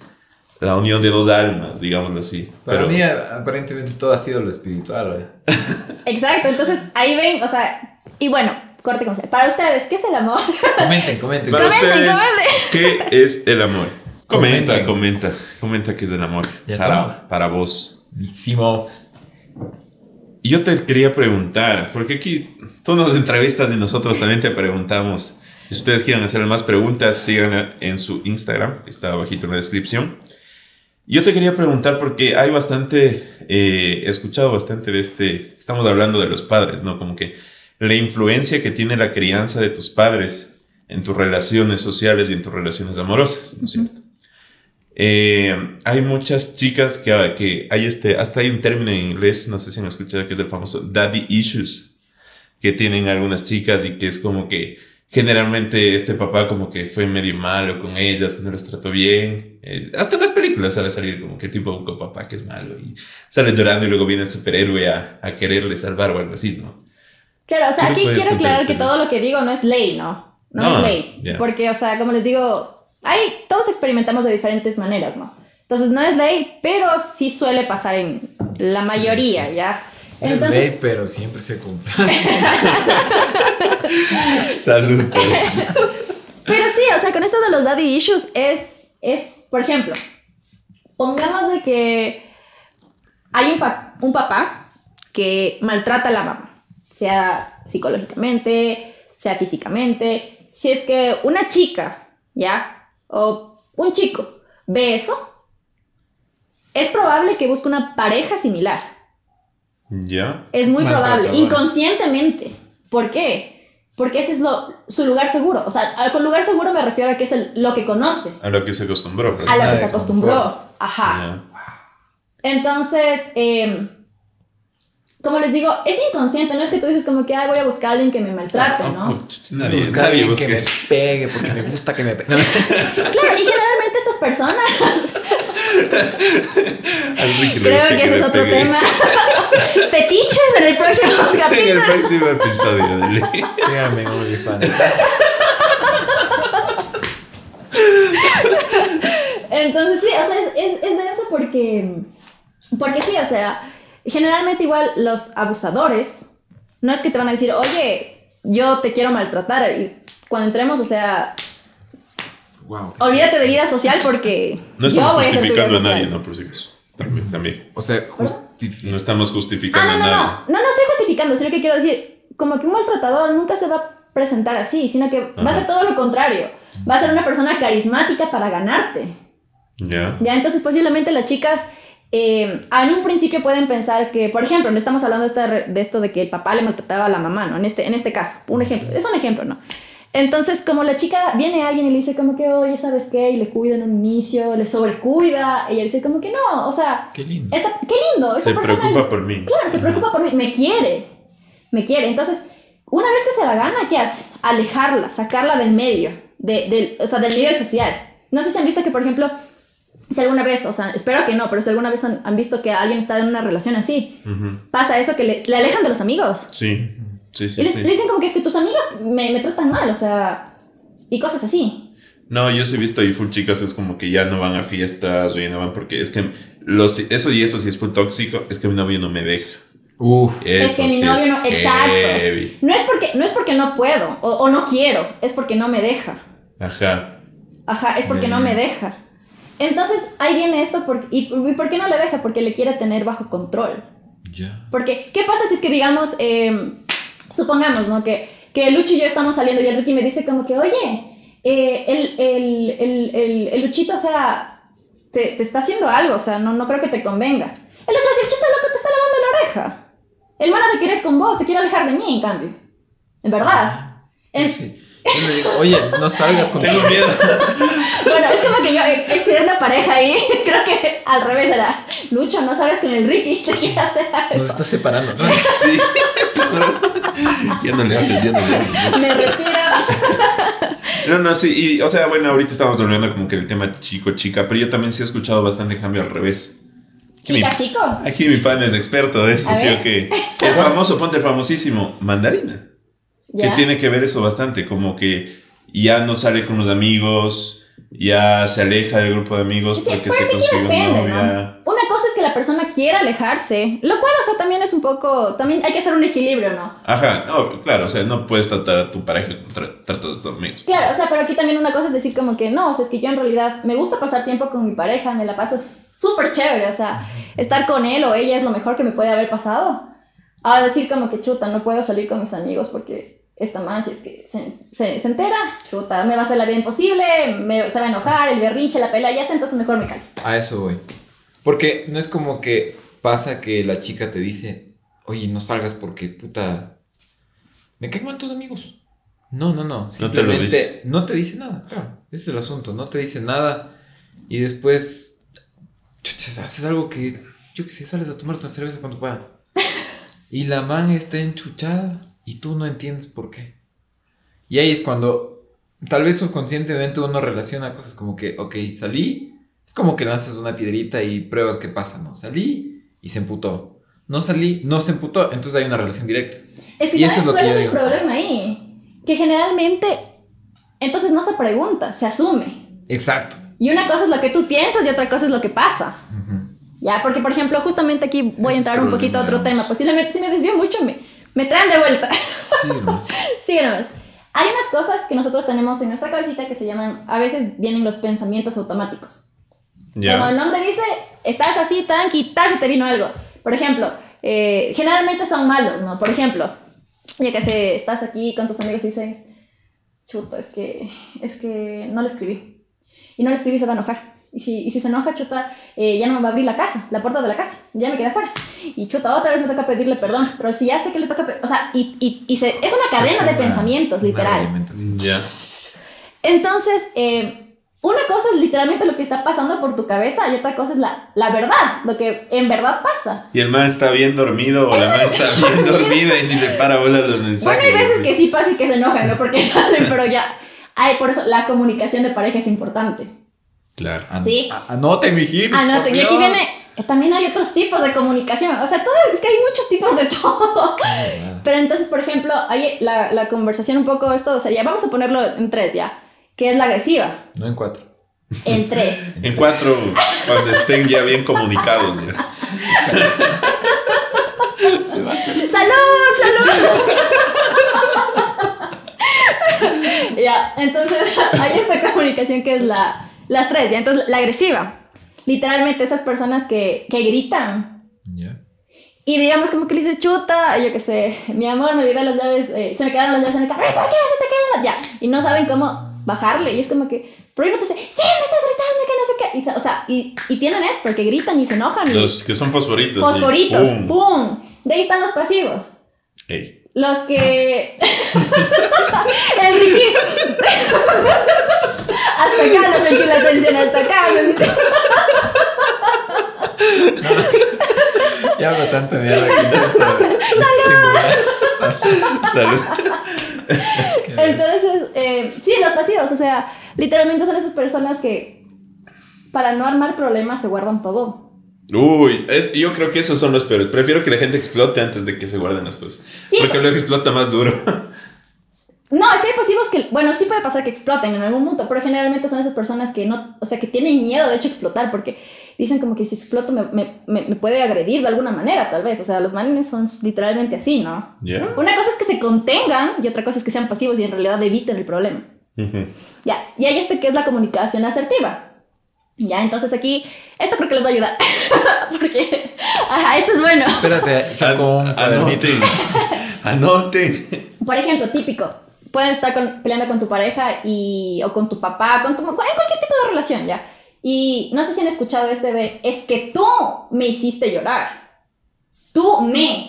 la unión de dos almas, digámoslo así. Para Pero- mí, aparentemente, todo ha sido lo espiritual. ¿eh? Exacto, entonces ahí ven, o sea, y bueno, corte comercial. Para ustedes, ¿qué es el amor? Comenten, comenten. Para Comenten, ustedes, comenten. ¿qué es el amor? Comenta, Comenten. comenta, comenta qué es el amor. Ya para, estamos. para vos. Buenísimo. Yo te quería preguntar, porque aquí tú nos entrevistas y nosotros también te preguntamos. Si ustedes quieren hacer más preguntas, síganla en su Instagram, que está abajito en la descripción. Yo te quería preguntar porque hay bastante, eh, he escuchado bastante de este, estamos hablando de los padres, ¿no? Como que la influencia que tiene la crianza de tus padres en tus relaciones sociales y en tus relaciones amorosas, ¿no es cierto? Eh, hay muchas chicas que, que hay este, hasta hay un término en inglés, no sé si han escuchado, que es el famoso daddy issues, que tienen algunas chicas y que es como que generalmente este papá como que fue medio malo con ellas, que no les trató bien. Eh, hasta en las películas sale salir como que tipo un papá que es malo y sale llorando y luego viene el superhéroe a, a quererle salvar o algo así, ¿no? Claro, o sea, ¿Qué aquí quiero aclarar que todo lo que digo no es ley, ¿no? No, No, es ley. ya. Porque, o sea, como les digo, hay, todos experimentamos de diferentes maneras, ¿no? Entonces no es ley, pero sí suele pasar en la Sí, mayoría, sí. ¿ya? Es Entonces, ley, pero siempre se cumple. Salud, pues. Pero sí, o sea, con esto de los daddy issues es, es por ejemplo, pongamos de que hay un, pa- un papá que maltrata a la mamá, sea psicológicamente, sea físicamente. Si es que una chica, ¿ya? O un chico ve eso, es probable que busque una pareja similar. ¿Ya? Es muy probable, inconscientemente. ¿Por qué? Porque ese es lo, su lugar seguro. O sea, con lugar seguro me refiero a que es el- lo que conoce, A lo que se acostumbró. pues. a lo que se acostumbró. confort. Ajá. Entonces, eh, como les digo, es inconsciente, no es que tú dices como que "Ay, voy a buscar a alguien que me maltrate, ¿no? pues, Nadie, Buscar nadie alguien busca que me pegue, porque me gusta que me pegue. Claro, y generalmente estas personas, creo gusta que ese es otro pegue. tema, fetiches en el próximo En el capítulo. próximo episodio de. Síganme en OnlyFans. Entonces, sí, o sea, es, es, es denso porque, porque sí, o sea, generalmente igual los abusadores, no es que te van a decir, oye, yo te quiero maltratar, y cuando entremos, o sea, Wow. olvídate de vida social porque No estamos yo voy a justificando a social. nadie, ¿no? Por si acaso. También, también. O sea, No estamos justificando Ah, no, no, nadie. no, no, no estoy justificando, sino que quiero decir, como que un maltratador nunca se va a presentar así, sino que va a ser todo lo contrario, va a ser una persona carismática para ganarte. Ya. Ya, entonces posiblemente las chicas eh, en un principio pueden pensar que, por ejemplo, no estamos hablando de esto de que el papá le maltrataba a la mamá, ¿no? En este, en este caso, un ejemplo, es un ejemplo, ¿no? Entonces, como la chica viene a alguien y le dice como que, oye, ¿sabes qué? Y le cuida en un inicio, le sobrecuida, ella dice como que no, o sea, Qué lindo. esta, qué lindo, esa Se persona preocupa es- por mí. Claro, se preocupa por mí, me quiere, me quiere. Entonces, una vez que se la gana, ¿qué hace? Alejarla, sacarla del medio, de, del, o sea, del medio social. No sé si han visto que, por ejemplo, si alguna vez, o sea, espero que no, pero si alguna vez han, han visto que alguien está en una relación así, pasa eso que le, le alejan de los amigos. Sí. Sí, y sí, le, sí. le dicen como que es que tus amigas me, me tratan mal, o sea, y cosas así. No, yo sí he visto ahí full chicas, es como que ya no van a fiestas o ya no van porque es que los, eso y eso sí es full tóxico, es que mi novio no me deja. Uf. es Eso que mi sí novio es no, exacto. heavy. No es, porque, no es porque no puedo o, o no quiero, es porque no me deja. Ajá. Ajá, es porque no me deja. Entonces, ahí viene esto, por, y, y por qué no le deja? Porque le quiere tener bajo control. Ya. Porque, ¿qué pasa si es que, digamos, eh, supongamos, ¿no? Que, que Lucho y yo estamos saliendo y el Ricky me dice como que, oye, eh, el, el, el, el, el Luchito, o sea, te, te está haciendo algo, o sea, no, no creo que te convenga. El a decir, chuta, loco, te está lavando la oreja. El man ha de querer con vos, te quiere alejar de mí, en cambio. En verdad. En- Sí. Yo le digo, oye, no salgas con Tengo miedo. Bueno, es como que yo estudié una pareja ahí, creo que al revés era, Lucho, no sabes con el Ricky, te quiere hacer algo. Nos está separando. ¿no? Sí. ya no le hables, ya no le hables. Me retiro. No, no, sí, y, o sea, bueno, ahorita estamos volviendo como que el tema chico-chica, pero yo también sí he escuchado bastante cambio al revés. Chica, mi- chico. Aquí mi pan es experto de eso, A ¿sí ver. o qué? El famoso, ponte el famosísimo, mandarina. Ya. Que tiene que ver eso bastante, como que ya no sale con los amigos, ya se aleja del grupo de amigos Sí, porque se consigue una depende, novia. ¿no? Una cosa es que la persona quiera alejarse, lo cual, o sea, también es un poco, también hay que hacer un equilibrio, ¿no? Ajá, no, claro, o sea, no puedes tratar a tu pareja como tra- tratas a tus amigos. Claro, o sea, pero aquí también una cosa es decir como que no, o sea, es que yo en realidad me gusta pasar tiempo con mi pareja, me la paso súper chévere, o sea, estar con él o ella es lo mejor que me puede haber pasado. A decir como que chuta, no puedo salir con mis amigos porque esta man, si es que se, se, se entera, chuta, me va a hacer la vida imposible, me, se va a enojar, el berrinche, la pelea, ya sé, entonces mejor me callo. A eso voy. Porque no es como que pasa que la chica te dice, oye, no salgas porque puta. Me caen mal tus amigos. No, no, no. te lo Simplemente dice. no te dice nada. Claro, ese es el asunto. No te dice nada. Y después. chucha, haces algo que. Yo que sé, sales a tomar una cerveza tu padre. Y la man está enchuchada y tú no entiendes por qué. Y ahí es cuando tal vez subconscientemente uno relaciona cosas como que, ok, salí, es como que lanzas una piedrita y pruebas qué pasa, ¿no? Salí y se emputó. No salí, no se emputó, entonces hay una relación directa. Es que Y eso ¿sabes es lo cuál que es yo el digo. problema ahí? Que generalmente, entonces no se pregunta, se asume. Exacto. Y una cosa es lo que tú piensas y otra cosa es lo que pasa. Ya, porque por ejemplo, justamente aquí voy a entrar un poquito a otro tema. Posiblemente si me desvío mucho, me, me traen de vuelta. Sí, ¿no? sí, nomás. Hay unas cosas que nosotros tenemos en nuestra cabecita que se llaman, a veces vienen los pensamientos automáticos. Como el nombre dice, estás así, tranqui, tas, y te vino algo. Por ejemplo, eh, generalmente son malos, ¿no? Por ejemplo, ya que se, estás aquí con tus amigos y dices, chuta, es que, es que no le escribí. Y no le escribí, se va a enojar. Y si, y si se enoja, chuta, eh, ya no me va a abrir la casa, la puerta de la casa, ya me quedé afuera. Y chuta, otra vez me toca pedirle perdón. Pero si ya sé que le toca, o sea, y, y, y se, es una cadena sí, de una- pensamientos, literal. Entonces, eh, una cosa es literalmente lo que está pasando por tu cabeza y otra cosa es la, la verdad, lo que en verdad pasa. Y el man está bien dormido o la man está bien dormida y ni le para bola los mensajes. Bueno, hay veces que sí pasa y que se enojan, ¿no? Porque salen, pero ya. Ay, por eso la comunicación de pareja es importante. Claro. An- Sí. Anoten, mijines. Anoten, por y aquí viene, también hay otros tipos de comunicación. O sea, todo, es que hay muchos tipos de todo. Ah, Pero entonces, por ejemplo, hay la, la conversación un poco, esto sería, vamos a ponerlo en tres ya, que es la agresiva. No en cuatro. En tres. En cuatro, cuando estén ya bien comunicados. Ya. Se va ¡Salud! ¡Salud! ya, entonces hay esta comunicación que es la, las tres, ya. Entonces, la agresiva. Literalmente esas personas que, que gritan. Ya. Y digamos como que le dices, chuta, yo qué sé, mi amor, me olvidé las llaves, eh, se me quedaron las llaves en el carro, "Ay, ¿por qué se te quedan las Ya, y no saben cómo bajarle, y es como que, pero no te dice, sí, me estás gritando, que no sé qué, y, o sea, y, y tienen esto, que gritan y se enojan, y Los que son fosforitos. fosforitos, ¡Pum! ¡pum! De ahí están los pasivos. Ey. Los que. el Ricky. hasta acá no sentí la tensión, hasta acá. Ya hablo tanto mierda que intento. Salud. Entonces, eh, sí, los pasivos, o sea, literalmente son esas personas que para no armar problemas se guardan todo. Uy, es- yo creo que esos son los peores. Prefiero que la gente explote antes de que se guarden las cosas. Sí, Porque luego explota más duro. No, es que hay pasivos que, bueno, sí puede pasar que exploten en algún punto, pero generalmente son esas personas que no, o sea, que tienen miedo de hecho explotar porque dicen como que si exploto me, me, me, me puede agredir de alguna manera, tal vez. O sea, los manes son literalmente así, ¿no? ¿Ya? Una cosa es que se contengan y otra cosa es que sean pasivos y en realidad eviten el problema. Ya, y hay este que es la comunicación asertiva. Ya, entonces aquí, esto creo que les va a ayudar. Porque, ajá, esto es bueno. Espérate, saco un. Anoten. Anoten. Por ejemplo, típico, puedes estar con- peleando con tu pareja y, o con tu papá, con tu, en cualquier tipo de relación, ¿ya? Y no sé si han escuchado este de, es que tú me hiciste llorar. Tú me.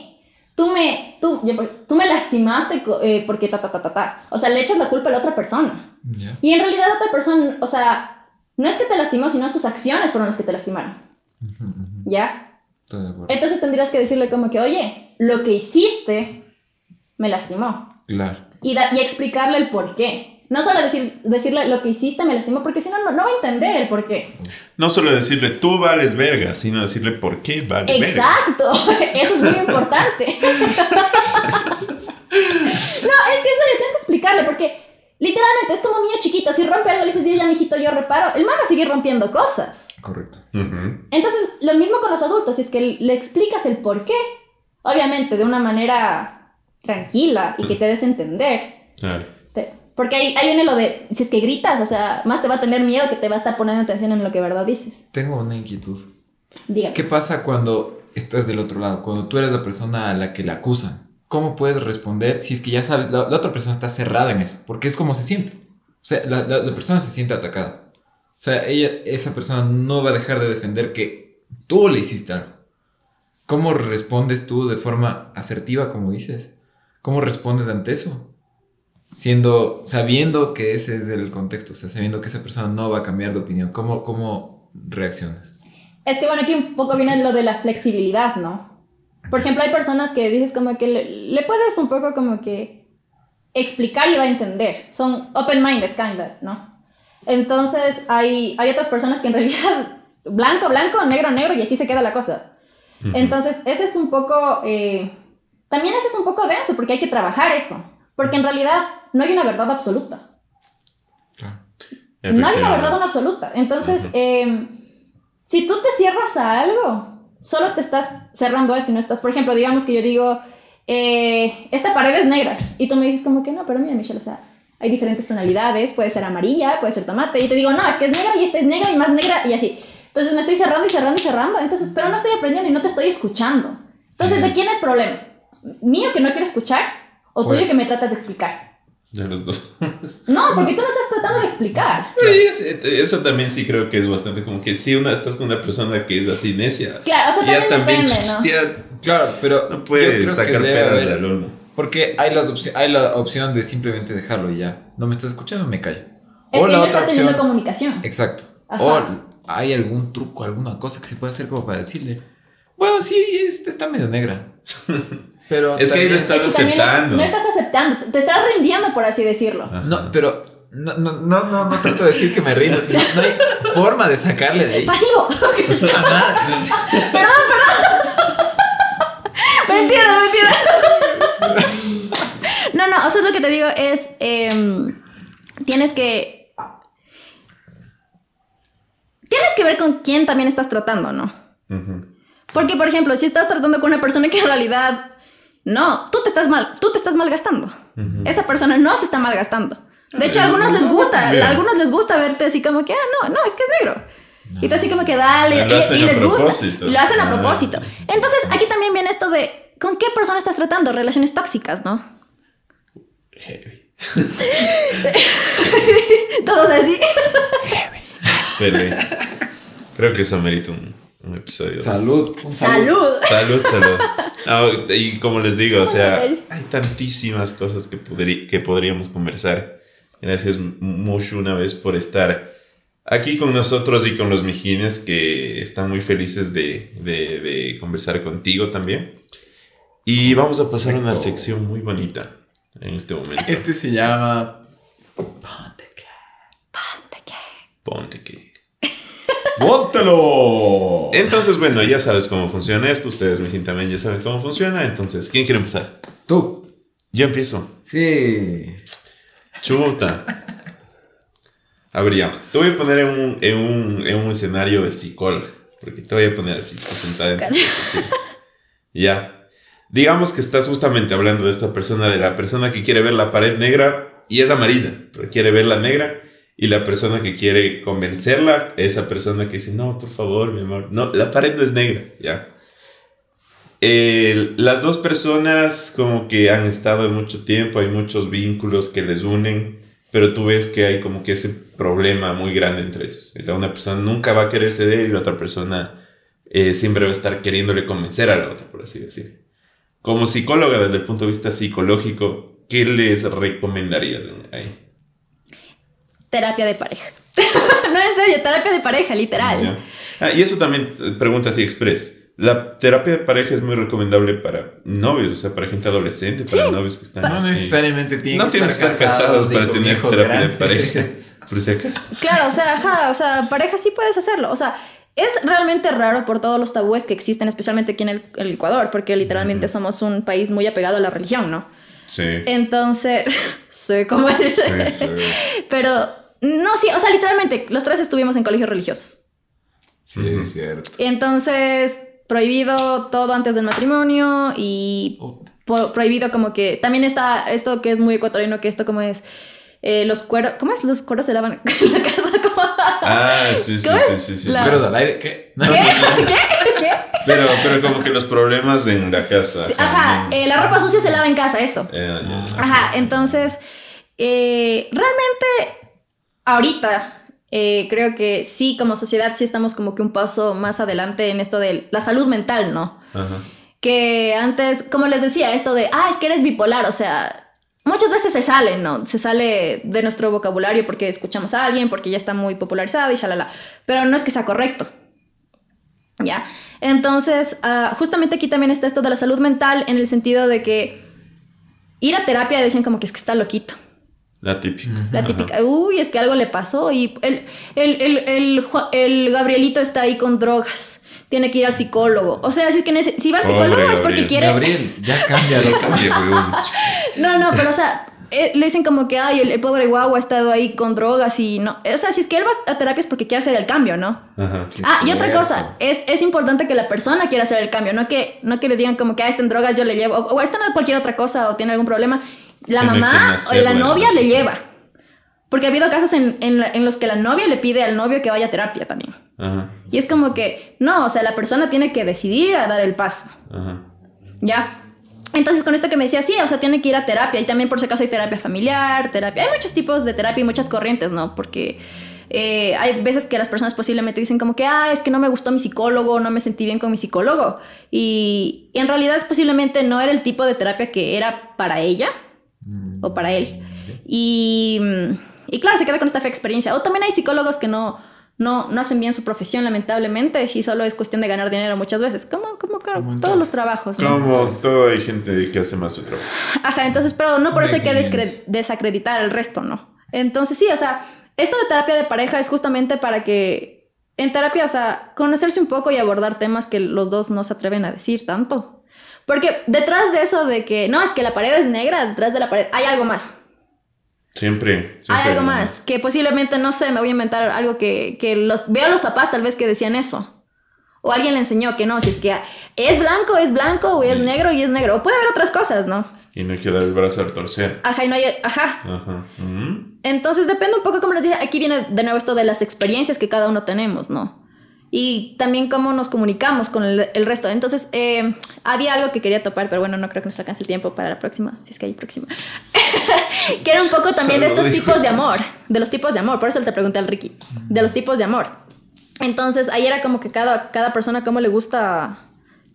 Tú me, tú, yo- tú me lastimaste eh, porque ta, ta, ta, ta, ta. O sea, le echas la culpa a la otra persona. Ya. Y en realidad la otra persona, o sea, no es que te lastimó, sino sus acciones fueron las que te lastimaron. Ujú, ujú. ¿Ya? Estoy de acuerdo. Entonces tendrías que decirle como que, oye, lo que hiciste me lastimó. Claro. Y, da- y explicarle el por qué. No solo decir, decirle lo que hiciste me lastimó, porque si no, no, no va a entender el por qué. No solo decirle tú vales verga, sino decirle por qué vales verga. Exacto, eso es muy importante. no, es que eso le tienes que explicarle, porque literalmente es como un niño chiquito. Si rompe algo, le dices, ya, mijito, yo reparo. El man va a seguir rompiendo cosas. Correcto. Entonces, lo mismo con los adultos, si es que le explicas el por qué, obviamente de una manera tranquila y que te des a entender. Claro. Te- porque ahí, ahí viene lo de, si es que gritas, o sea, más te va a tener miedo que te va a estar poniendo atención en lo que verdad dices. Tengo una inquietud. Dígame. ¿Qué pasa cuando estás del otro lado? Cuando tú eres la persona a la que la acusan. ¿Cómo puedes responder si es que ya sabes, la, la otra persona está cerrada en eso? Porque es como se siente. O sea, la, la- la persona se siente atacada. O sea, ella, esa persona no va a dejar de defender que tú le hiciste algo. ¿Cómo respondes tú de forma asertiva, como dices? ¿Cómo respondes ante eso? Siendo, sabiendo que ese es el contexto, o sea, sabiendo que esa persona no va a cambiar de opinión. ¿Cómo, cómo reaccionas? Es que bueno, aquí un poco viene lo de la flexibilidad, ¿no? Por ejemplo, hay personas que dices como que le, le puedes un poco como que explicar y va a entender. Son open-minded, kind of, ¿no? Entonces hay, hay otras personas que en realidad blanco, blanco, negro, negro y así se queda la cosa. Entonces, ese es un poco, eh, también ese es un poco denso porque hay que trabajar eso. Porque en realidad no hay una verdad absoluta. No hay una verdad Efectivamente. absoluta. Entonces, Ujú. eh, si tú te cierras a algo, solo te estás cerrando a eso y no estás, por ejemplo, digamos que yo digo, eh, esta pared es negra y tú me dices como que no, pero mira, Michelle, o sea, hay diferentes tonalidades, puede ser amarilla, puede ser tomate, y te digo, no, es que es negra y esta es negra y más negra y así. Entonces me estoy cerrando y cerrando y cerrando, entonces, pero no estoy aprendiendo y no te estoy escuchando. Entonces, ¿de quién es problema? ¿Mío que no quiero escuchar o tuyo Pues- que me tratas de explicar? De los dos. No, porque tú me estás tratando de explicar. Pero es- eso también sí creo que es bastante como que si una, estás con una persona que es así necia, Claro, o sea, ya también, también depende, ¿no? ya Claro, pero no que sacar debe pera haber- del alumno. Porque hay, las hay la opción de simplemente dejarlo y ya. No me estás escuchando, me callo. Es o que la no otra estás teniendo opción. comunicación. Exacto. Ajá. O hay algún truco, alguna cosa que se puede hacer como para decirle. Bueno, sí, esta está medio negra. Pero. Es que ahí lo estás Es que aceptando. no estás aceptando, te estás rindiendo, por así decirlo. Ajá. No, pero. No, no, no, no, no trato de decir que me rindo, sino no hay forma de sacarle de ahí. Pasivo. Puta madre. mentira, mentira. no, no, o sea, lo que te digo es, em, tienes que... Tienes que ver con quién también estás tratando, ¿no? Porque, por ejemplo, si estás tratando con una persona que en realidad... No, tú te estás mal, tú te estás malgastando. Esa persona no se está malgastando. De hecho, a algunos les gusta, a algunos les gusta verte así como que, ah, no, no, es que es negro. Y tú así como que dale, y, les gusta. Y lo hacen a Ah. propósito. Entonces, aquí también viene esto de, ¿con qué persona estás tratando? Relaciones tóxicas, ¿no? Heavy. Todos así. Pero eh, creo que eso merita un, un episodio. Salud. un Salud. Salud, salud. No, y como les digo, o sea, hay tantísimas cosas que, que podríamos conversar. Gracias mucho una vez por estar aquí con nosotros y con los mijines que están muy felices de, de- de conversar contigo también. Y vamos a pasar a una sección muy bonita en este momento. Este se llama. Ponte que. Ponte que. ¡Póntelo! Entonces, bueno, ya sabes cómo funciona esto. Ustedes, mijín, también ya saben cómo funciona. Entonces, ¿quién quiere empezar? Tú. Yo empiezo. Sí. Chuta. A ver, ya. Te voy a poner en un, en un, en un escenario de psicóloga. Porque te voy a poner así, sentada en. Ya. Digamos que estás justamente hablando de esta persona, de la persona que quiere ver la pared negra y es amarilla, pero quiere verla negra. Y la persona que quiere convencerla, esa persona que dice, no, por favor, mi amor. No, la pared no es negra, ya. El- las dos personas como que han estado mucho tiempo, hay muchos vínculos que les unen, pero tú ves que hay como que ese problema muy grande entre ellos. Una persona nunca va a querer ceder y la otra persona eh, siempre va a estar queriéndole convencer a la otra, por así decir. Como psicóloga, desde el punto de vista psicológico, ¿qué les recomendarías ahí? Terapia de pareja. no, en serio, terapia de pareja, literal. Ah, y eso también, eh, pregunta así express. La terapia de pareja es muy recomendable para novios, o sea, para gente adolescente, para Sí. novios que están No así. necesariamente tienen No que tienen que estar casados para tener terapia de pareja, por si acaso. Claro, o sea, ajá, o sea, pareja sí puedes hacerlo. O sea, es realmente raro por todos los tabúes que existen, especialmente aquí en el, el Ecuador, porque literalmente somos un país muy apegado a la religión, ¿no? Sí. Entonces, sé cómo es. Sí, sí. Pero, no, sí, o sea, literalmente, los tres estuvimos en colegios religiosos. Sí, es cierto. Entonces, prohibido todo antes del matrimonio y prohibido como que también está esto que es muy ecuatoriano que esto como es eh, los cueros ¿cómo es? los cueros se lavan en la casa como Ah, sí, sí, ¿Cómo sí, sí, sí. La- Pero al aire, ¿qué? No, ¿Qué? Pero, pero como que los problemas en la casa. Sí, ajá eh, la ropa sucia se lava en casa esto Eh, ajá entonces eh, realmente ahorita eh, creo que sí como sociedad sí estamos como que un paso más adelante en esto de la salud mental no Ajá. que antes, como les decía, esto de, ah, es que eres bipolar, o sea, muchas veces se sale, ¿no? Se sale de nuestro vocabulario porque escuchamos a alguien, porque ya está muy popularizado y shalala, pero no es que sea correcto, ¿ya? Entonces, ah, justamente aquí también está esto de la salud mental en el sentido de que ir a terapia decían como que es que está loquito. La típica. La Ajá. típica, uy, es que algo le pasó y el, el, el, el, Gabrielito está ahí con drogas. Tiene que ir al psicólogo. O sea, si, es que si va al Pobre psicólogo es porque Gabriel. quiere. Gabriel, ya cámbialo. No, no, pero o sea, eh, le dicen como que, ay, el, el pobre guau ha estado ahí con drogas y no. O sea, si es que él va a terapia es porque quiere hacer el cambio, ¿no? Ajá. Ah, y otra cosa, es, es importante que la persona quiera hacer el cambio, no que, no que le digan como que, ah, está en drogas, yo le llevo, o, o está en cualquier otra cosa o tiene algún problema. La mamá o la novia le lleva. Porque ha habido casos en, en la- en los que la novia le pide al novio que vaya a terapia también. Ajá. Y es como que, no, o sea, la persona tiene que decidir a dar el paso. Ajá. ¿Ya? Entonces, con esto que me decía, sí, o sea, tiene que ir a terapia. Y también, por si acaso, hay terapia familiar, terapia. Hay muchos tipos de terapia y muchas corrientes, ¿no? Porque eh, hay veces que las personas posiblemente dicen como que, ah, es que no me gustó mi psicólogo, no me sentí bien con mi psicólogo. Y, y en realidad, posiblemente no era el tipo de terapia que era para ella o para él. Y, y claro, se queda con esta fea experiencia. O también hay psicólogos que no, no, no hacen bien su profesión, lamentablemente, y solo es cuestión de ganar dinero muchas veces. Como, como, como todos todo. los trabajos. ¿no? Como todo hay gente que hace mal su trabajo. Ajá, entonces, pero no por eso hay que desacreditar al resto, ¿no? Entonces, sí, o sea, esto de terapia de pareja es justamente para que en terapia, o sea, conocerse un poco y abordar temas que los dos no se atreven a decir tanto. Porque detrás de eso de que, no, es que la pared es negra, detrás de la pared hay algo más. Siempre. siempre hay algo más. Que posiblemente, no sé, me voy a inventar algo que, que los, veo a los papás tal vez que decían eso. O alguien le enseñó que no, si es que es blanco, es blanco, o es Sí. negro y es negro. O puede haber otras cosas, ¿no? Y no hay que dar el brazo al torcer. Ajá, y no hay, ajá, Ajá. Entonces depende un poco, como les dije, aquí viene de nuevo esto de las experiencias que cada uno tenemos, ¿no? Y también cómo nos comunicamos con el, el resto. Entonces, eh, había algo que quería topar, pero bueno, no creo que nos alcance el tiempo para la próxima, si es que hay próxima. que era un poco también de estos tipos de amor, de los tipos de amor, por eso te pregunté al Ricky, de los tipos de amor. Entonces, ahí era como que cada, cada persona cómo le gusta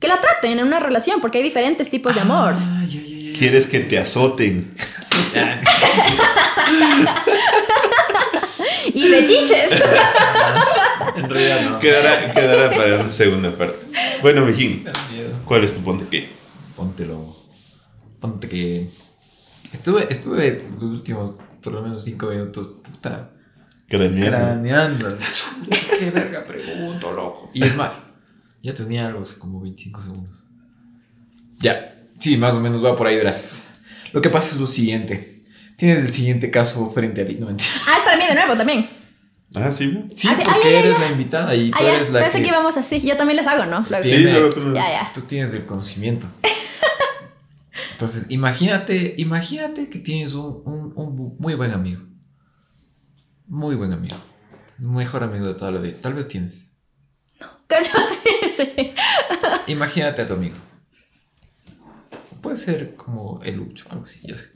que la traten en una relación, porque hay diferentes tipos de amor. Ay, ay, ay, ay. Quieres que te azoten. Y fetiches. En realidad no. Quedará, quedará para la segunda parte. Bueno, Mijín. ¿cuál es tu ponte qué? Póntelo. Ponte que. Estuve, estuve los últimos por lo menos cinco minutos, puta, Craneando. craneando. Qué verga pregunto, loco. Y es más, ya tenía algo hace como 25 segundos. Ya, sí, más o menos va por ahí, verás. Lo que pasa es lo siguiente. Tienes el siguiente caso frente a ti, no mentira. ah, es para mí de nuevo también. Ah, sí. ¿no? Sí, Ah, sí, porque ay, ay, eres ay. la invitada y tú Ah, ya, eres la pensé que, que íbamos así. Yo también les hago, ¿no? Luego. Sí. Tiene- luego tú nos- Ya, ya. tú tienes el conocimiento. Entonces, imagínate, imagínate que tienes un, un- un bu- muy buen amigo. Muy buen amigo. Mejor amigo de toda la vida. Tal vez tienes. Cacho, sí, sí. Imagínate a tu amigo. Puede ser como el Lucho, algo así, yo sé.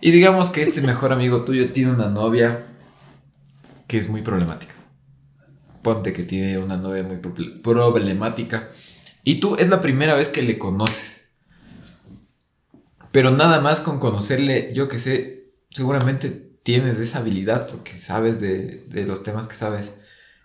Y digamos que este mejor amigo tuyo tiene una novia que es muy problemática. Ponte que tiene una novia muy proble- problemática. Y tú es la primera vez que le conoces. Pero nada más con conocerle, yo que sé, seguramente tienes esa habilidad porque sabes de, de los temas que sabes.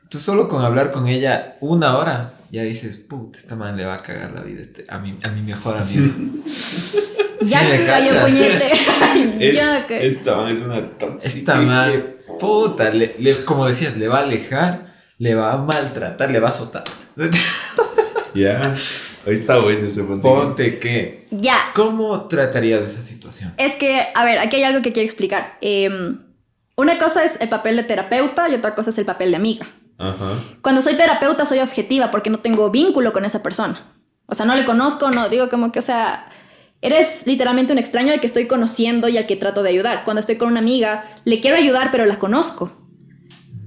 Tú solo con hablar con ella una hora, ya dices, puta, esta man le va a cagar la vida este- a, mi, a mi mejor amigo. Ya Sí, me que cayó puñete. Ay, Es- ya que. Esta man es una tóxica. Esta man, puta, le- le- como decías, le va a alejar, le va a maltratar, le va a azotar. Ya. Ahí está bueno ese punto. Ponte que. Ya. ¿Cómo tratarías esa situación? Es que, a ver, aquí hay algo que quiero explicar. Em, una cosa es el papel de terapeuta y otra cosa es el papel de amiga. Ajá. Cuando soy terapeuta soy objetiva porque no tengo vínculo con esa persona. O sea, no le conozco, no digo como que, o sea, eres literalmente un extraño al que estoy conociendo y al que trato de ayudar. Cuando estoy con una amiga, le quiero ayudar, pero la conozco.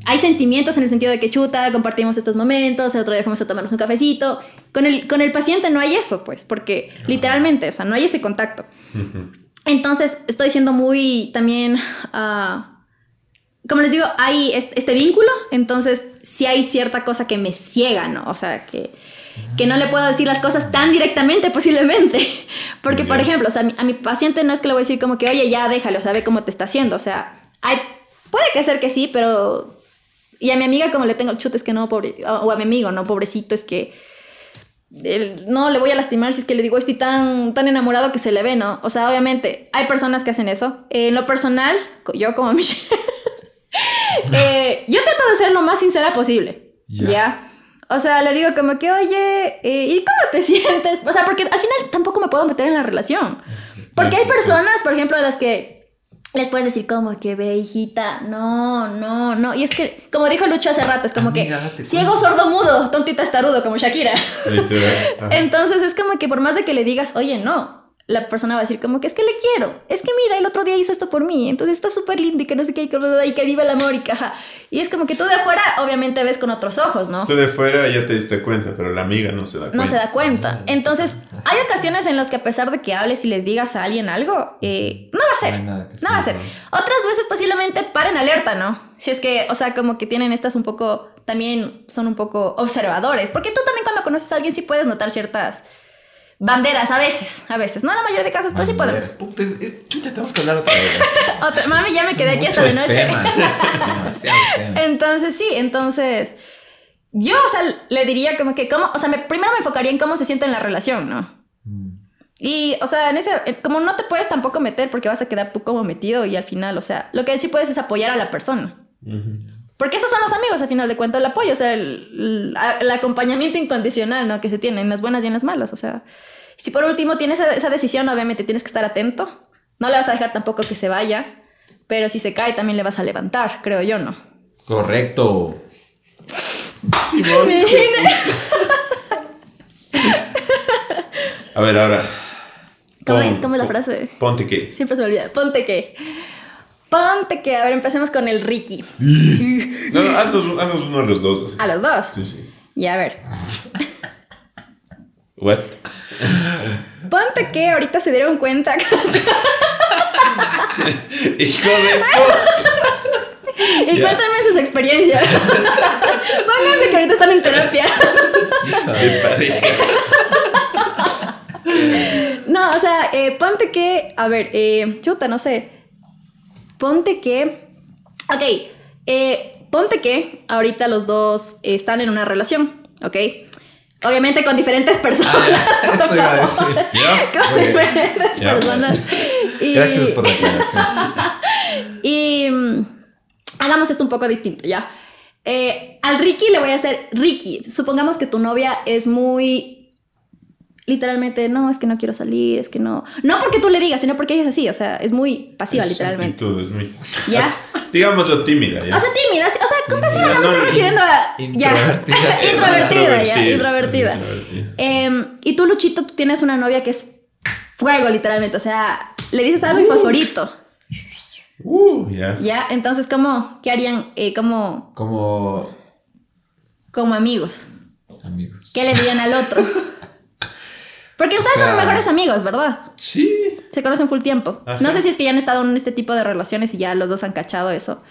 Hay sentimientos en el sentido de que chuta, compartimos estos momentos, el otro día fuimos a tomarnos un cafecito. Con el, con el paciente no hay eso, pues, porque literalmente, o sea, no hay ese contacto. Entonces, estoy siendo muy también, ah, como les digo, hay es- este vínculo, entonces sí hay cierta cosa que me ciega, ¿no? O sea, que, que no le puedo decir las cosas tan directamente posiblemente. Porque, por ejemplo, o sea, a mi, a mi paciente no es que le voy a decir como que, oye, ya déjalo, sabe cómo te está haciendo. O sea, hay, puede que ser que sí, pero... Y a mi amiga como le tengo el chute es que no, pobre... O a mi amigo, no, pobrecito, es que el- no le voy a lastimar si es que le digo estoy tan, tan enamorado que se le ve, ¿no? O sea, obviamente hay personas que hacen eso. En lo personal, yo como Michelle, eh, yo trato de ser lo más sincera posible. ¿Ya? O sea, le digo como que, oye, eh, ¿y cómo te sientes? O sea, porque al final tampoco me puedo meter en la relación. Porque Sí, hay sí. personas, por ejemplo, a las que les puedes decir como que ve, hijita, no, no, no. Y es que, como dijo Lucho hace rato, es como Amiga, que ciego, sordo, mudo, tontita, estarudo, como Shakira. Entonces es como que por más de que le digas, oye, no, la persona va a decir como que es que le quiero, es que mira, el otro día hizo esto por mí, entonces está súper lindo y que no sé qué, y que, y que viva el amor y que, ajá. Y es como que tú de afuera obviamente ves con otros ojos, ¿no? Tú de fuera ya te diste cuenta, pero la amiga no se da cuenta. No se da cuenta. Entonces, hay ocasiones en las que a pesar de que hables y les digas a alguien algo, eh, no va a ser. No No va a ser. Otras veces posiblemente paren alerta, ¿no? Si es que, o sea, como que tienen estas un poco, también son un poco observadores. Porque tú también cuando conoces a alguien sí puedes notar ciertas banderas, a veces, a veces. No en la mayoría de casos, pero sí podemos. Puta, es, es- chucha, tenemos que hablar otra vez. Otra- mami, ya me Son quedé aquí hasta de noche. Entonces, sí, entonces... Yo, o sea, le diría como que, cómo, o sea, me, primero me enfocaría en cómo se siente en la relación, ¿no? Mm. Y, o sea, en ese, como no te puedes tampoco meter porque vas a quedar tú como metido y al final, o sea, lo que sí puedes es apoyar a la persona. Porque esos son los amigos, al final de cuentas, el apoyo, o sea, el, el- el acompañamiento incondicional, ¿no? Que se tiene en las buenas y en las malas, o sea. Si por último tienes esa, decisión, obviamente tienes que estar atento. No le vas a dejar tampoco que se vaya, pero si se cae también le vas a levantar, creo yo, ¿no? Correcto. A ver, ahora. ¿Cómo pon- es? ¿Cómo es la pon- frase? Ponte que. Siempre se me olvida. Ponte que. Ponte que. A ver, empecemos con el Ricky. No, no, haznos, haznos uno de los dos. A los dos. Sí, sí. Y a ver. What? Ponte que ahorita se dieron cuenta. Hijo de puta. y Ya. cuéntame sus experiencias. Pónganse que ahorita están en terapia. De pareja. No, o sea, eh, ponte que. A ver, eh, chuta, no sé. Ponte que. Ok. eh, ponte que ahorita los dos están en una relación. Ok. Obviamente con diferentes personas. Ah, por eso iba a decir. ¿Ya? Con diferentes personas. Y- Gracias por la aclaración. Y mm, hagamos esto un poco distinto, ¿ya? Eh, al Ricky le voy a hacer Ricky. Supongamos que tu novia es muy. Literalmente, no, es que no quiero salir, es que no. No porque tú le digas, sino porque ella es así, o sea, es muy pasiva, Es literalmente. actitud, es muy. ¿Ya? Digámoslo tímida, ¿ya? O sea, tímida, o sea, con pasiva no me estoy refiriendo a. Introvertida. Ya. Introvertida, ya, introvertida. introvertida. Em, y tú, Luchito, tú tienes una novia que es fuego, literalmente. O sea, le dices algo y fosforito. Uh, ya. ¿Ya? Entonces, ¿cómo? ¿Qué harían eh, como, Como como amigos? amigos. ¿Qué le dirían al otro? Porque ustedes sea- son mejores amigos, ¿verdad? Sí. Se conocen full tiempo. Ajá. No sé si es que ya han estado en este tipo de relaciones y ya los dos han cachado eso.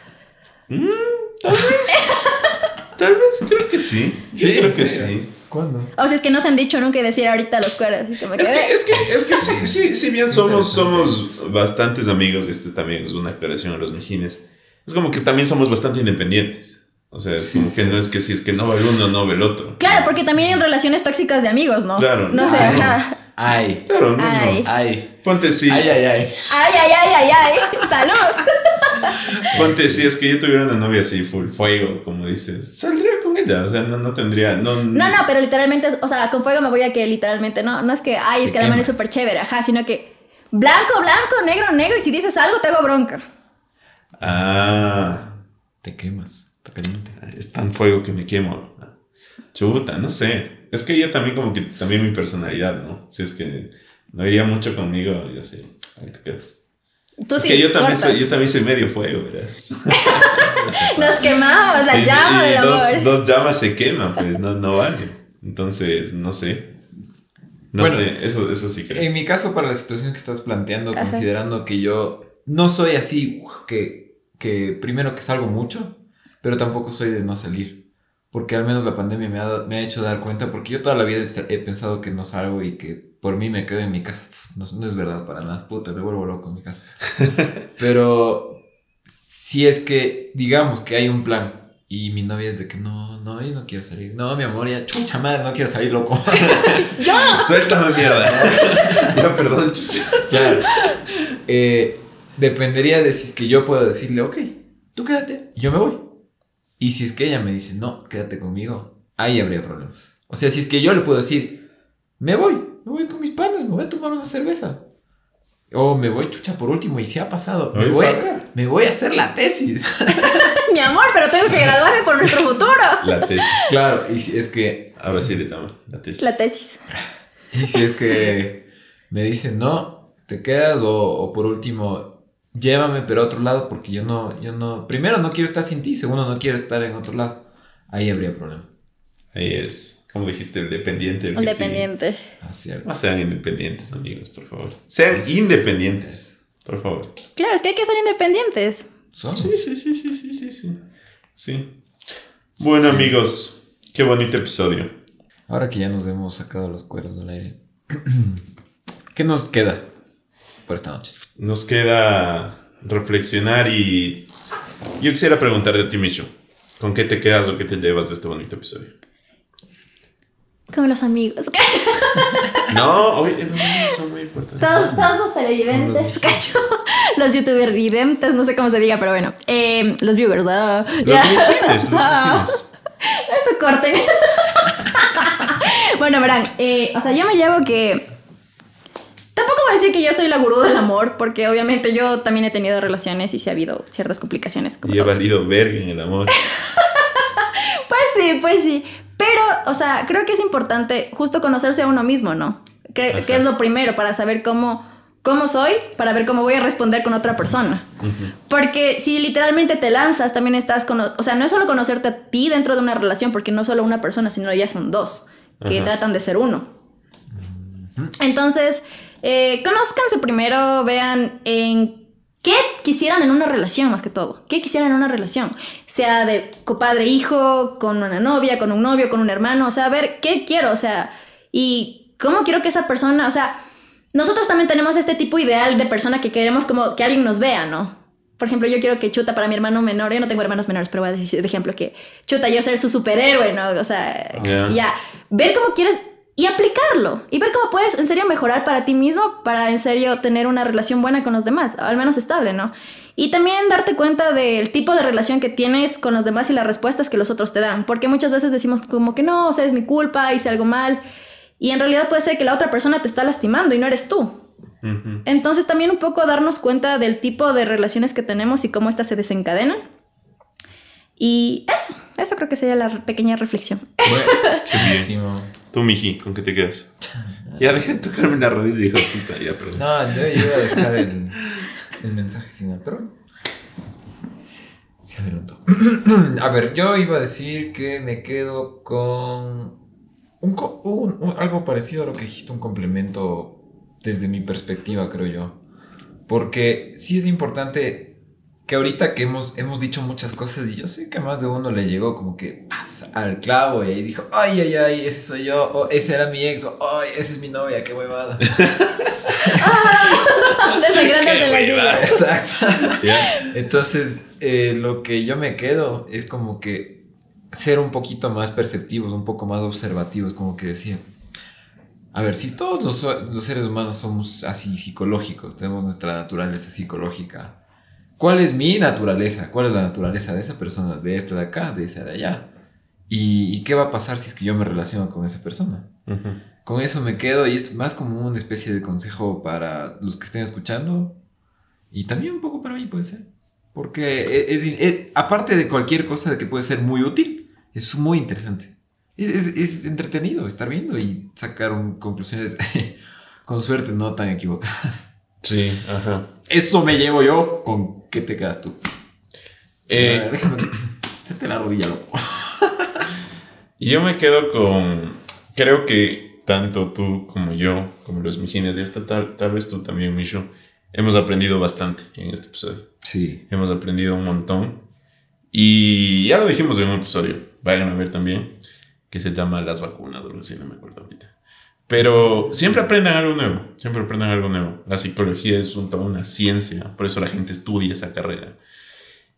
Tal vez. Tal vez, creo que sí. Sí, Sí, creo ¿en que sí. ¿Cuándo? O sea, es que no se han dicho nunca y decir ahorita los cueros. y como Es que, que, es que, es que sí, sí, si bien somos, somos bastantes amigos, y este también es una aclaración a los mijines, es como que también somos bastante independientes. O sea, es Sí, como sí. que no es que si es que no va el uno, no va el otro. Claro, porque también hay relaciones tóxicas de amigos, ¿no? Claro. No sé, Ay. ajá. Ay. Claro, no, no. Ay. Ay. Ponte sí, Ay, ay, ay. Ay, ay, ay, ay, ay. Salud. ponte sí, es que yo tuviera una novia así, full fuego, como dices, saldría con ella, o sea, no, no tendría, no, No, no, pero literalmente, o sea, con fuego me voy a que literalmente, no, no es que, ay, es que la mano es súper chévere, ajá, sino que blanco, blanco, negro, negro, y si dices algo te hago bronca. Ah, Te quemas. Está caliente. es tan fuego que me quemo. Chuta, no sé. Es que yo también como que también mi personalidad, ¿no? Si es que no iría mucho conmigo, yo sé, ahí te quedas. Tú es sí que yo también, soy, yo también soy medio fuego, verás. Nos quemamos, la Y- llama y dos, amor. dos llamas se queman, pues no, no vale. Entonces, no sé. No Bueno, sé, eso, eso sí creo. En mi caso, para la situación que estás planteando, Ajá. considerando que yo no soy así, uf, que, que primero que salgo mucho, pero tampoco soy de no salir. Porque al menos la pandemia me ha, me ha hecho dar cuenta, porque yo toda la vida he pensado que no salgo y que por mí me quedo en mi casa. Uf, No, no es verdad para nada, puta, me vuelvo loco en mi casa. pero si es que, digamos que hay un plan y mi novia es de que no, no, yo no quiero salir. No, mi amor, ya, chucha madre, no quiero salir, loco. Suéltame, mierda. ya, perdón, chucha. Claro. Eh, dependería de si es que yo puedo decirle, ok, tú quédate, yo me voy. Y si es que ella me dice, no, quédate conmigo, ahí habría problemas. O sea, si es que yo le puedo decir, me voy, me voy con mis panas, me voy a tomar una cerveza. O me voy, chucha, por último, y si ha pasado, me voy, me voy a hacer la tesis. Mi amor, pero tengo que graduarme por nuestro futuro. La tesis. claro, y si es que Ahora sí le tomo la tesis. La tesis. Y si es que me dicen, no, te quedas o, o por último, llévame pero a otro lado porque yo no, yo no, primero no quiero estar sin ti, segundo no quiero estar en otro lado. Ahí habría problema. Ahí es, como dijiste, el dependiente. el dependiente. Ah, cierto. Sean independientes, amigos, por favor. Sean independientes, por favor. Claro, es que hay que ser independientes. Son. Sí, sí, sí, sí, sí, sí, sí. Sí. Bueno, amigos, qué bonito episodio. Ahora que ya nos hemos sacado los cueros del aire, ¿qué nos queda por esta noche? Nos queda reflexionar y yo quisiera preguntarte a ti, Micho, ¿con qué te quedas o qué te llevas de este bonito episodio? Con los amigos. No, hoy los amigos son muy importantes. Todos, todos los televidentes, cacho. Los youtuber videntes, no sé cómo se diga, pero bueno. Eh, los viewers, ah, Los ya. mijines, los mijines. Esto corten. bueno, verán, eh, o sea, yo me llevo que. Tampoco voy a decir que yo soy la gurú del amor, porque obviamente yo también he tenido relaciones y sí ha habido ciertas complicaciones. como Y he valido verga en el amor. Pues sí, pues sí. Pero, o sea, creo que es importante justo conocerse a uno mismo, ¿no? Que, que es lo primero para saber cómo, cómo soy, para ver cómo voy a responder con otra persona. Ujú. Porque si literalmente te lanzas, también estás con... O sea, no es solo conocerte a ti dentro de una relación, porque no solo una persona, sino ya son dos, que Ajá. tratan de ser uno. Entonces, eh, conózcanse primero, vean en qué quisieran en una relación más que todo. ¿Qué quisieran en una relación? Sea de padre-hijo, con una novia, con un novio, con un hermano. O sea, a ver, ¿qué quiero? O sea, y cómo quiero que esa persona, o sea, nosotros también tenemos este tipo ideal de persona que queremos como que alguien nos vea, ¿no? Por ejemplo, yo quiero que Chuta para mi hermano menor, yo no tengo hermanos menores, pero voy a decir de ejemplo que Chuta, yo ser su superhéroe, ¿no? O sea, Ya. ya, ver cómo quieres y aplicarlo y ver cómo puedes en serio mejorar para ti mismo, para en serio tener una relación buena con los demás, al menos estable, ¿no? Y también darte cuenta del tipo de relación que tienes con los demás y las respuestas que los otros te dan, porque muchas veces decimos como que no, o sea, es mi culpa, hice algo mal, y en realidad puede ser que la otra persona te está lastimando y no eres tú. Entonces también un poco darnos cuenta del tipo de relaciones que tenemos y cómo éstas se desencadenan. Y eso, eso creo que sería la pequeña reflexión. Buenísimo. Tú, Miji, ¿con qué te quedas? Ya deja de tocarme la rodilla, hijo de puta, ya, perdón. No, yo iba a dejar el, el mensaje final, pero se adelantó. a ver, yo iba a decir que me quedo con un, un- un- algo parecido a lo que dijiste, un complemento desde mi perspectiva, creo yo. Porque sí es importante que ahorita que hemos, hemos dicho muchas cosas y yo sé que más de uno le llegó como que pasa al clavo y ahí dijo, ay, ay, ay, ese soy yo, o ese era mi ex, o ay, esa es mi novia, qué huevada. Lluvia. Exacto. Entonces, eh, lo que yo me quedo es como que ser un poquito más perceptivos, un poco más observativos, como que decía. A ver, si todos los, los seres humanos somos así psicológicos, tenemos nuestra naturaleza psicológica, ¿cuál es mi naturaleza? ¿Cuál es la naturaleza de esa persona, de esta de acá, de esa de allá? ¿Y, y qué va a pasar si es que yo me relaciono con esa persona? Ujú. Con eso me quedo y es más como una especie de consejo para los que estén escuchando y también un poco para mí puede ser. Porque e- es, es- aparte de cualquier cosa que puede ser muy útil, es muy interesante. Es, es- es entretenido estar viendo y sacar un- conclusiones con suerte no tan equivocadas. Sí, ajá. Eso me llevo yo con qué te quedas tú. Eh, ver, déjame hacerte la rodilla, loco. Yo me quedo con. Creo que tanto tú como yo, como los mijines, y hasta tal, tal vez tú también, Mishu, hemos aprendido bastante en este episodio. Sí. Hemos aprendido un montón. Y ya lo dijimos en un episodio, vayan a ver también, que se llama Las vacunas o algo así, no me acuerdo ahorita. Pero siempre aprendan algo nuevo, siempre aprendan algo nuevo. La psicología es un- toda una ciencia, por eso la gente estudia esa carrera.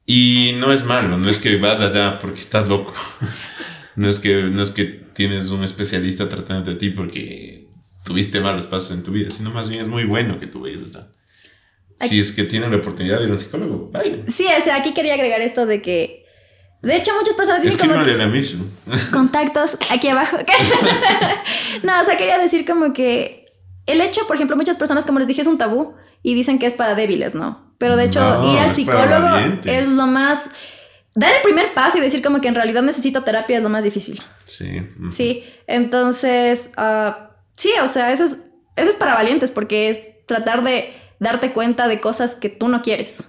Y no es malo, no es que vas allá porque estás loco. No es que, no es que tienes un especialista tratando de ti porque tuviste malos pasos en tu vida, sino más bien es muy bueno que tú vayas allá. Si es que tienen la oportunidad de ir a un psicólogo, vayan. Sí, o sea, aquí quería agregar esto de que. De hecho, muchas personas dicen como. La Mishu. contactos aquí abajo. no, o sea, quería decir como que el hecho, por ejemplo, muchas personas, como les dije, es un tabú y dicen que es para débiles, ¿no? Pero de hecho, No, ir al psicólogo es lo más... Dar el primer paso y decir como que en realidad necesito terapia es lo más difícil. Sí. Sí, entonces, ah, sí, o sea, eso es, eso es para valientes porque es tratar de darte cuenta de cosas que tú no quieres,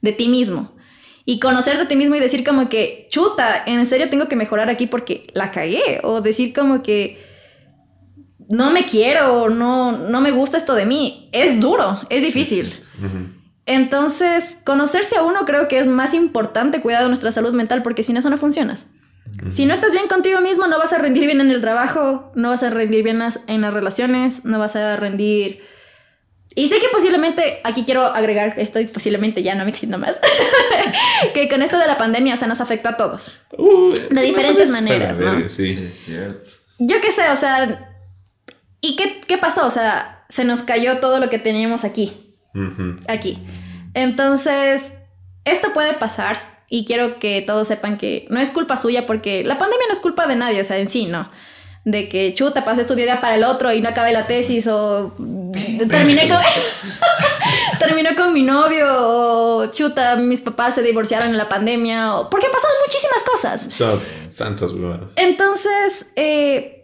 de ti mismo. Y conocerte a ti mismo y decir como que, chuta, en serio tengo que mejorar aquí porque la cagué. O decir como que no me quiero, no, no me gusta esto de mí. Es duro, es difícil. Entonces, conocerse a uno creo que es más importante cuidar de nuestra salud mental porque sin eso no funcionas. Si no estás bien contigo mismo, no vas a rendir bien en el trabajo, no vas a rendir bien en las relaciones, no vas a rendir... Y sé que posiblemente, aquí quiero agregar esto y posiblemente ya no me extiendo más, que con esto de la pandemia, o sea, nos afectó a todos. Uh, De diferentes maneras, ¿no? sí. es cierto. Yo qué sé, o sea... ¿Y qué, qué pasó? O sea, se nos cayó todo lo que teníamos aquí. Aquí. Entonces, esto puede pasar y quiero que todos sepan que no es culpa suya porque la pandemia no es culpa de nadie, o sea, en sí, ¿no? De que chuta, pasé este día para el otro y no acabé la tesis o terminé con, terminé con mi novio o chuta, mis papás se divorciaron en la pandemia o porque pasaron muchísimas cosas. Tantas huevadas. Entonces, eh,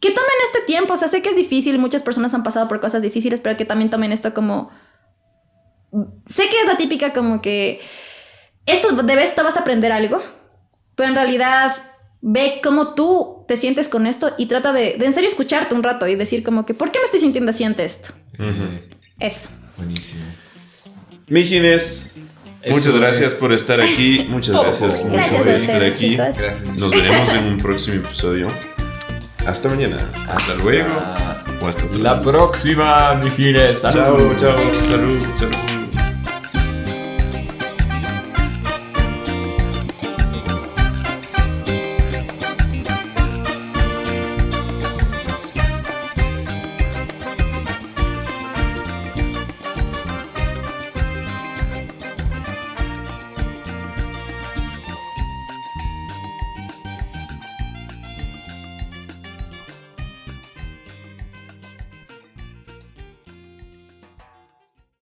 que tomen este tiempo. O sea, sé que es difícil, muchas personas han pasado por cosas difíciles, pero que también tomen esto como. Sé que es la típica como que. Esto de esto vas a aprender algo, pero en realidad ve cómo tú te sientes con esto y trata de, de en serio escucharte un rato y decir como que, ¿por qué me estoy sintiendo así ante esto? Eso. Buenísimo. Mijines, muchas Eso gracias es por estar aquí. Muchas gracias, mucho Gracias por estar aquí. Gracias. Nos veremos en un próximo episodio. Hasta mañana. Hasta luego. Ah, O hasta La próxima, mi fines. Chao, chao. Salud, salud.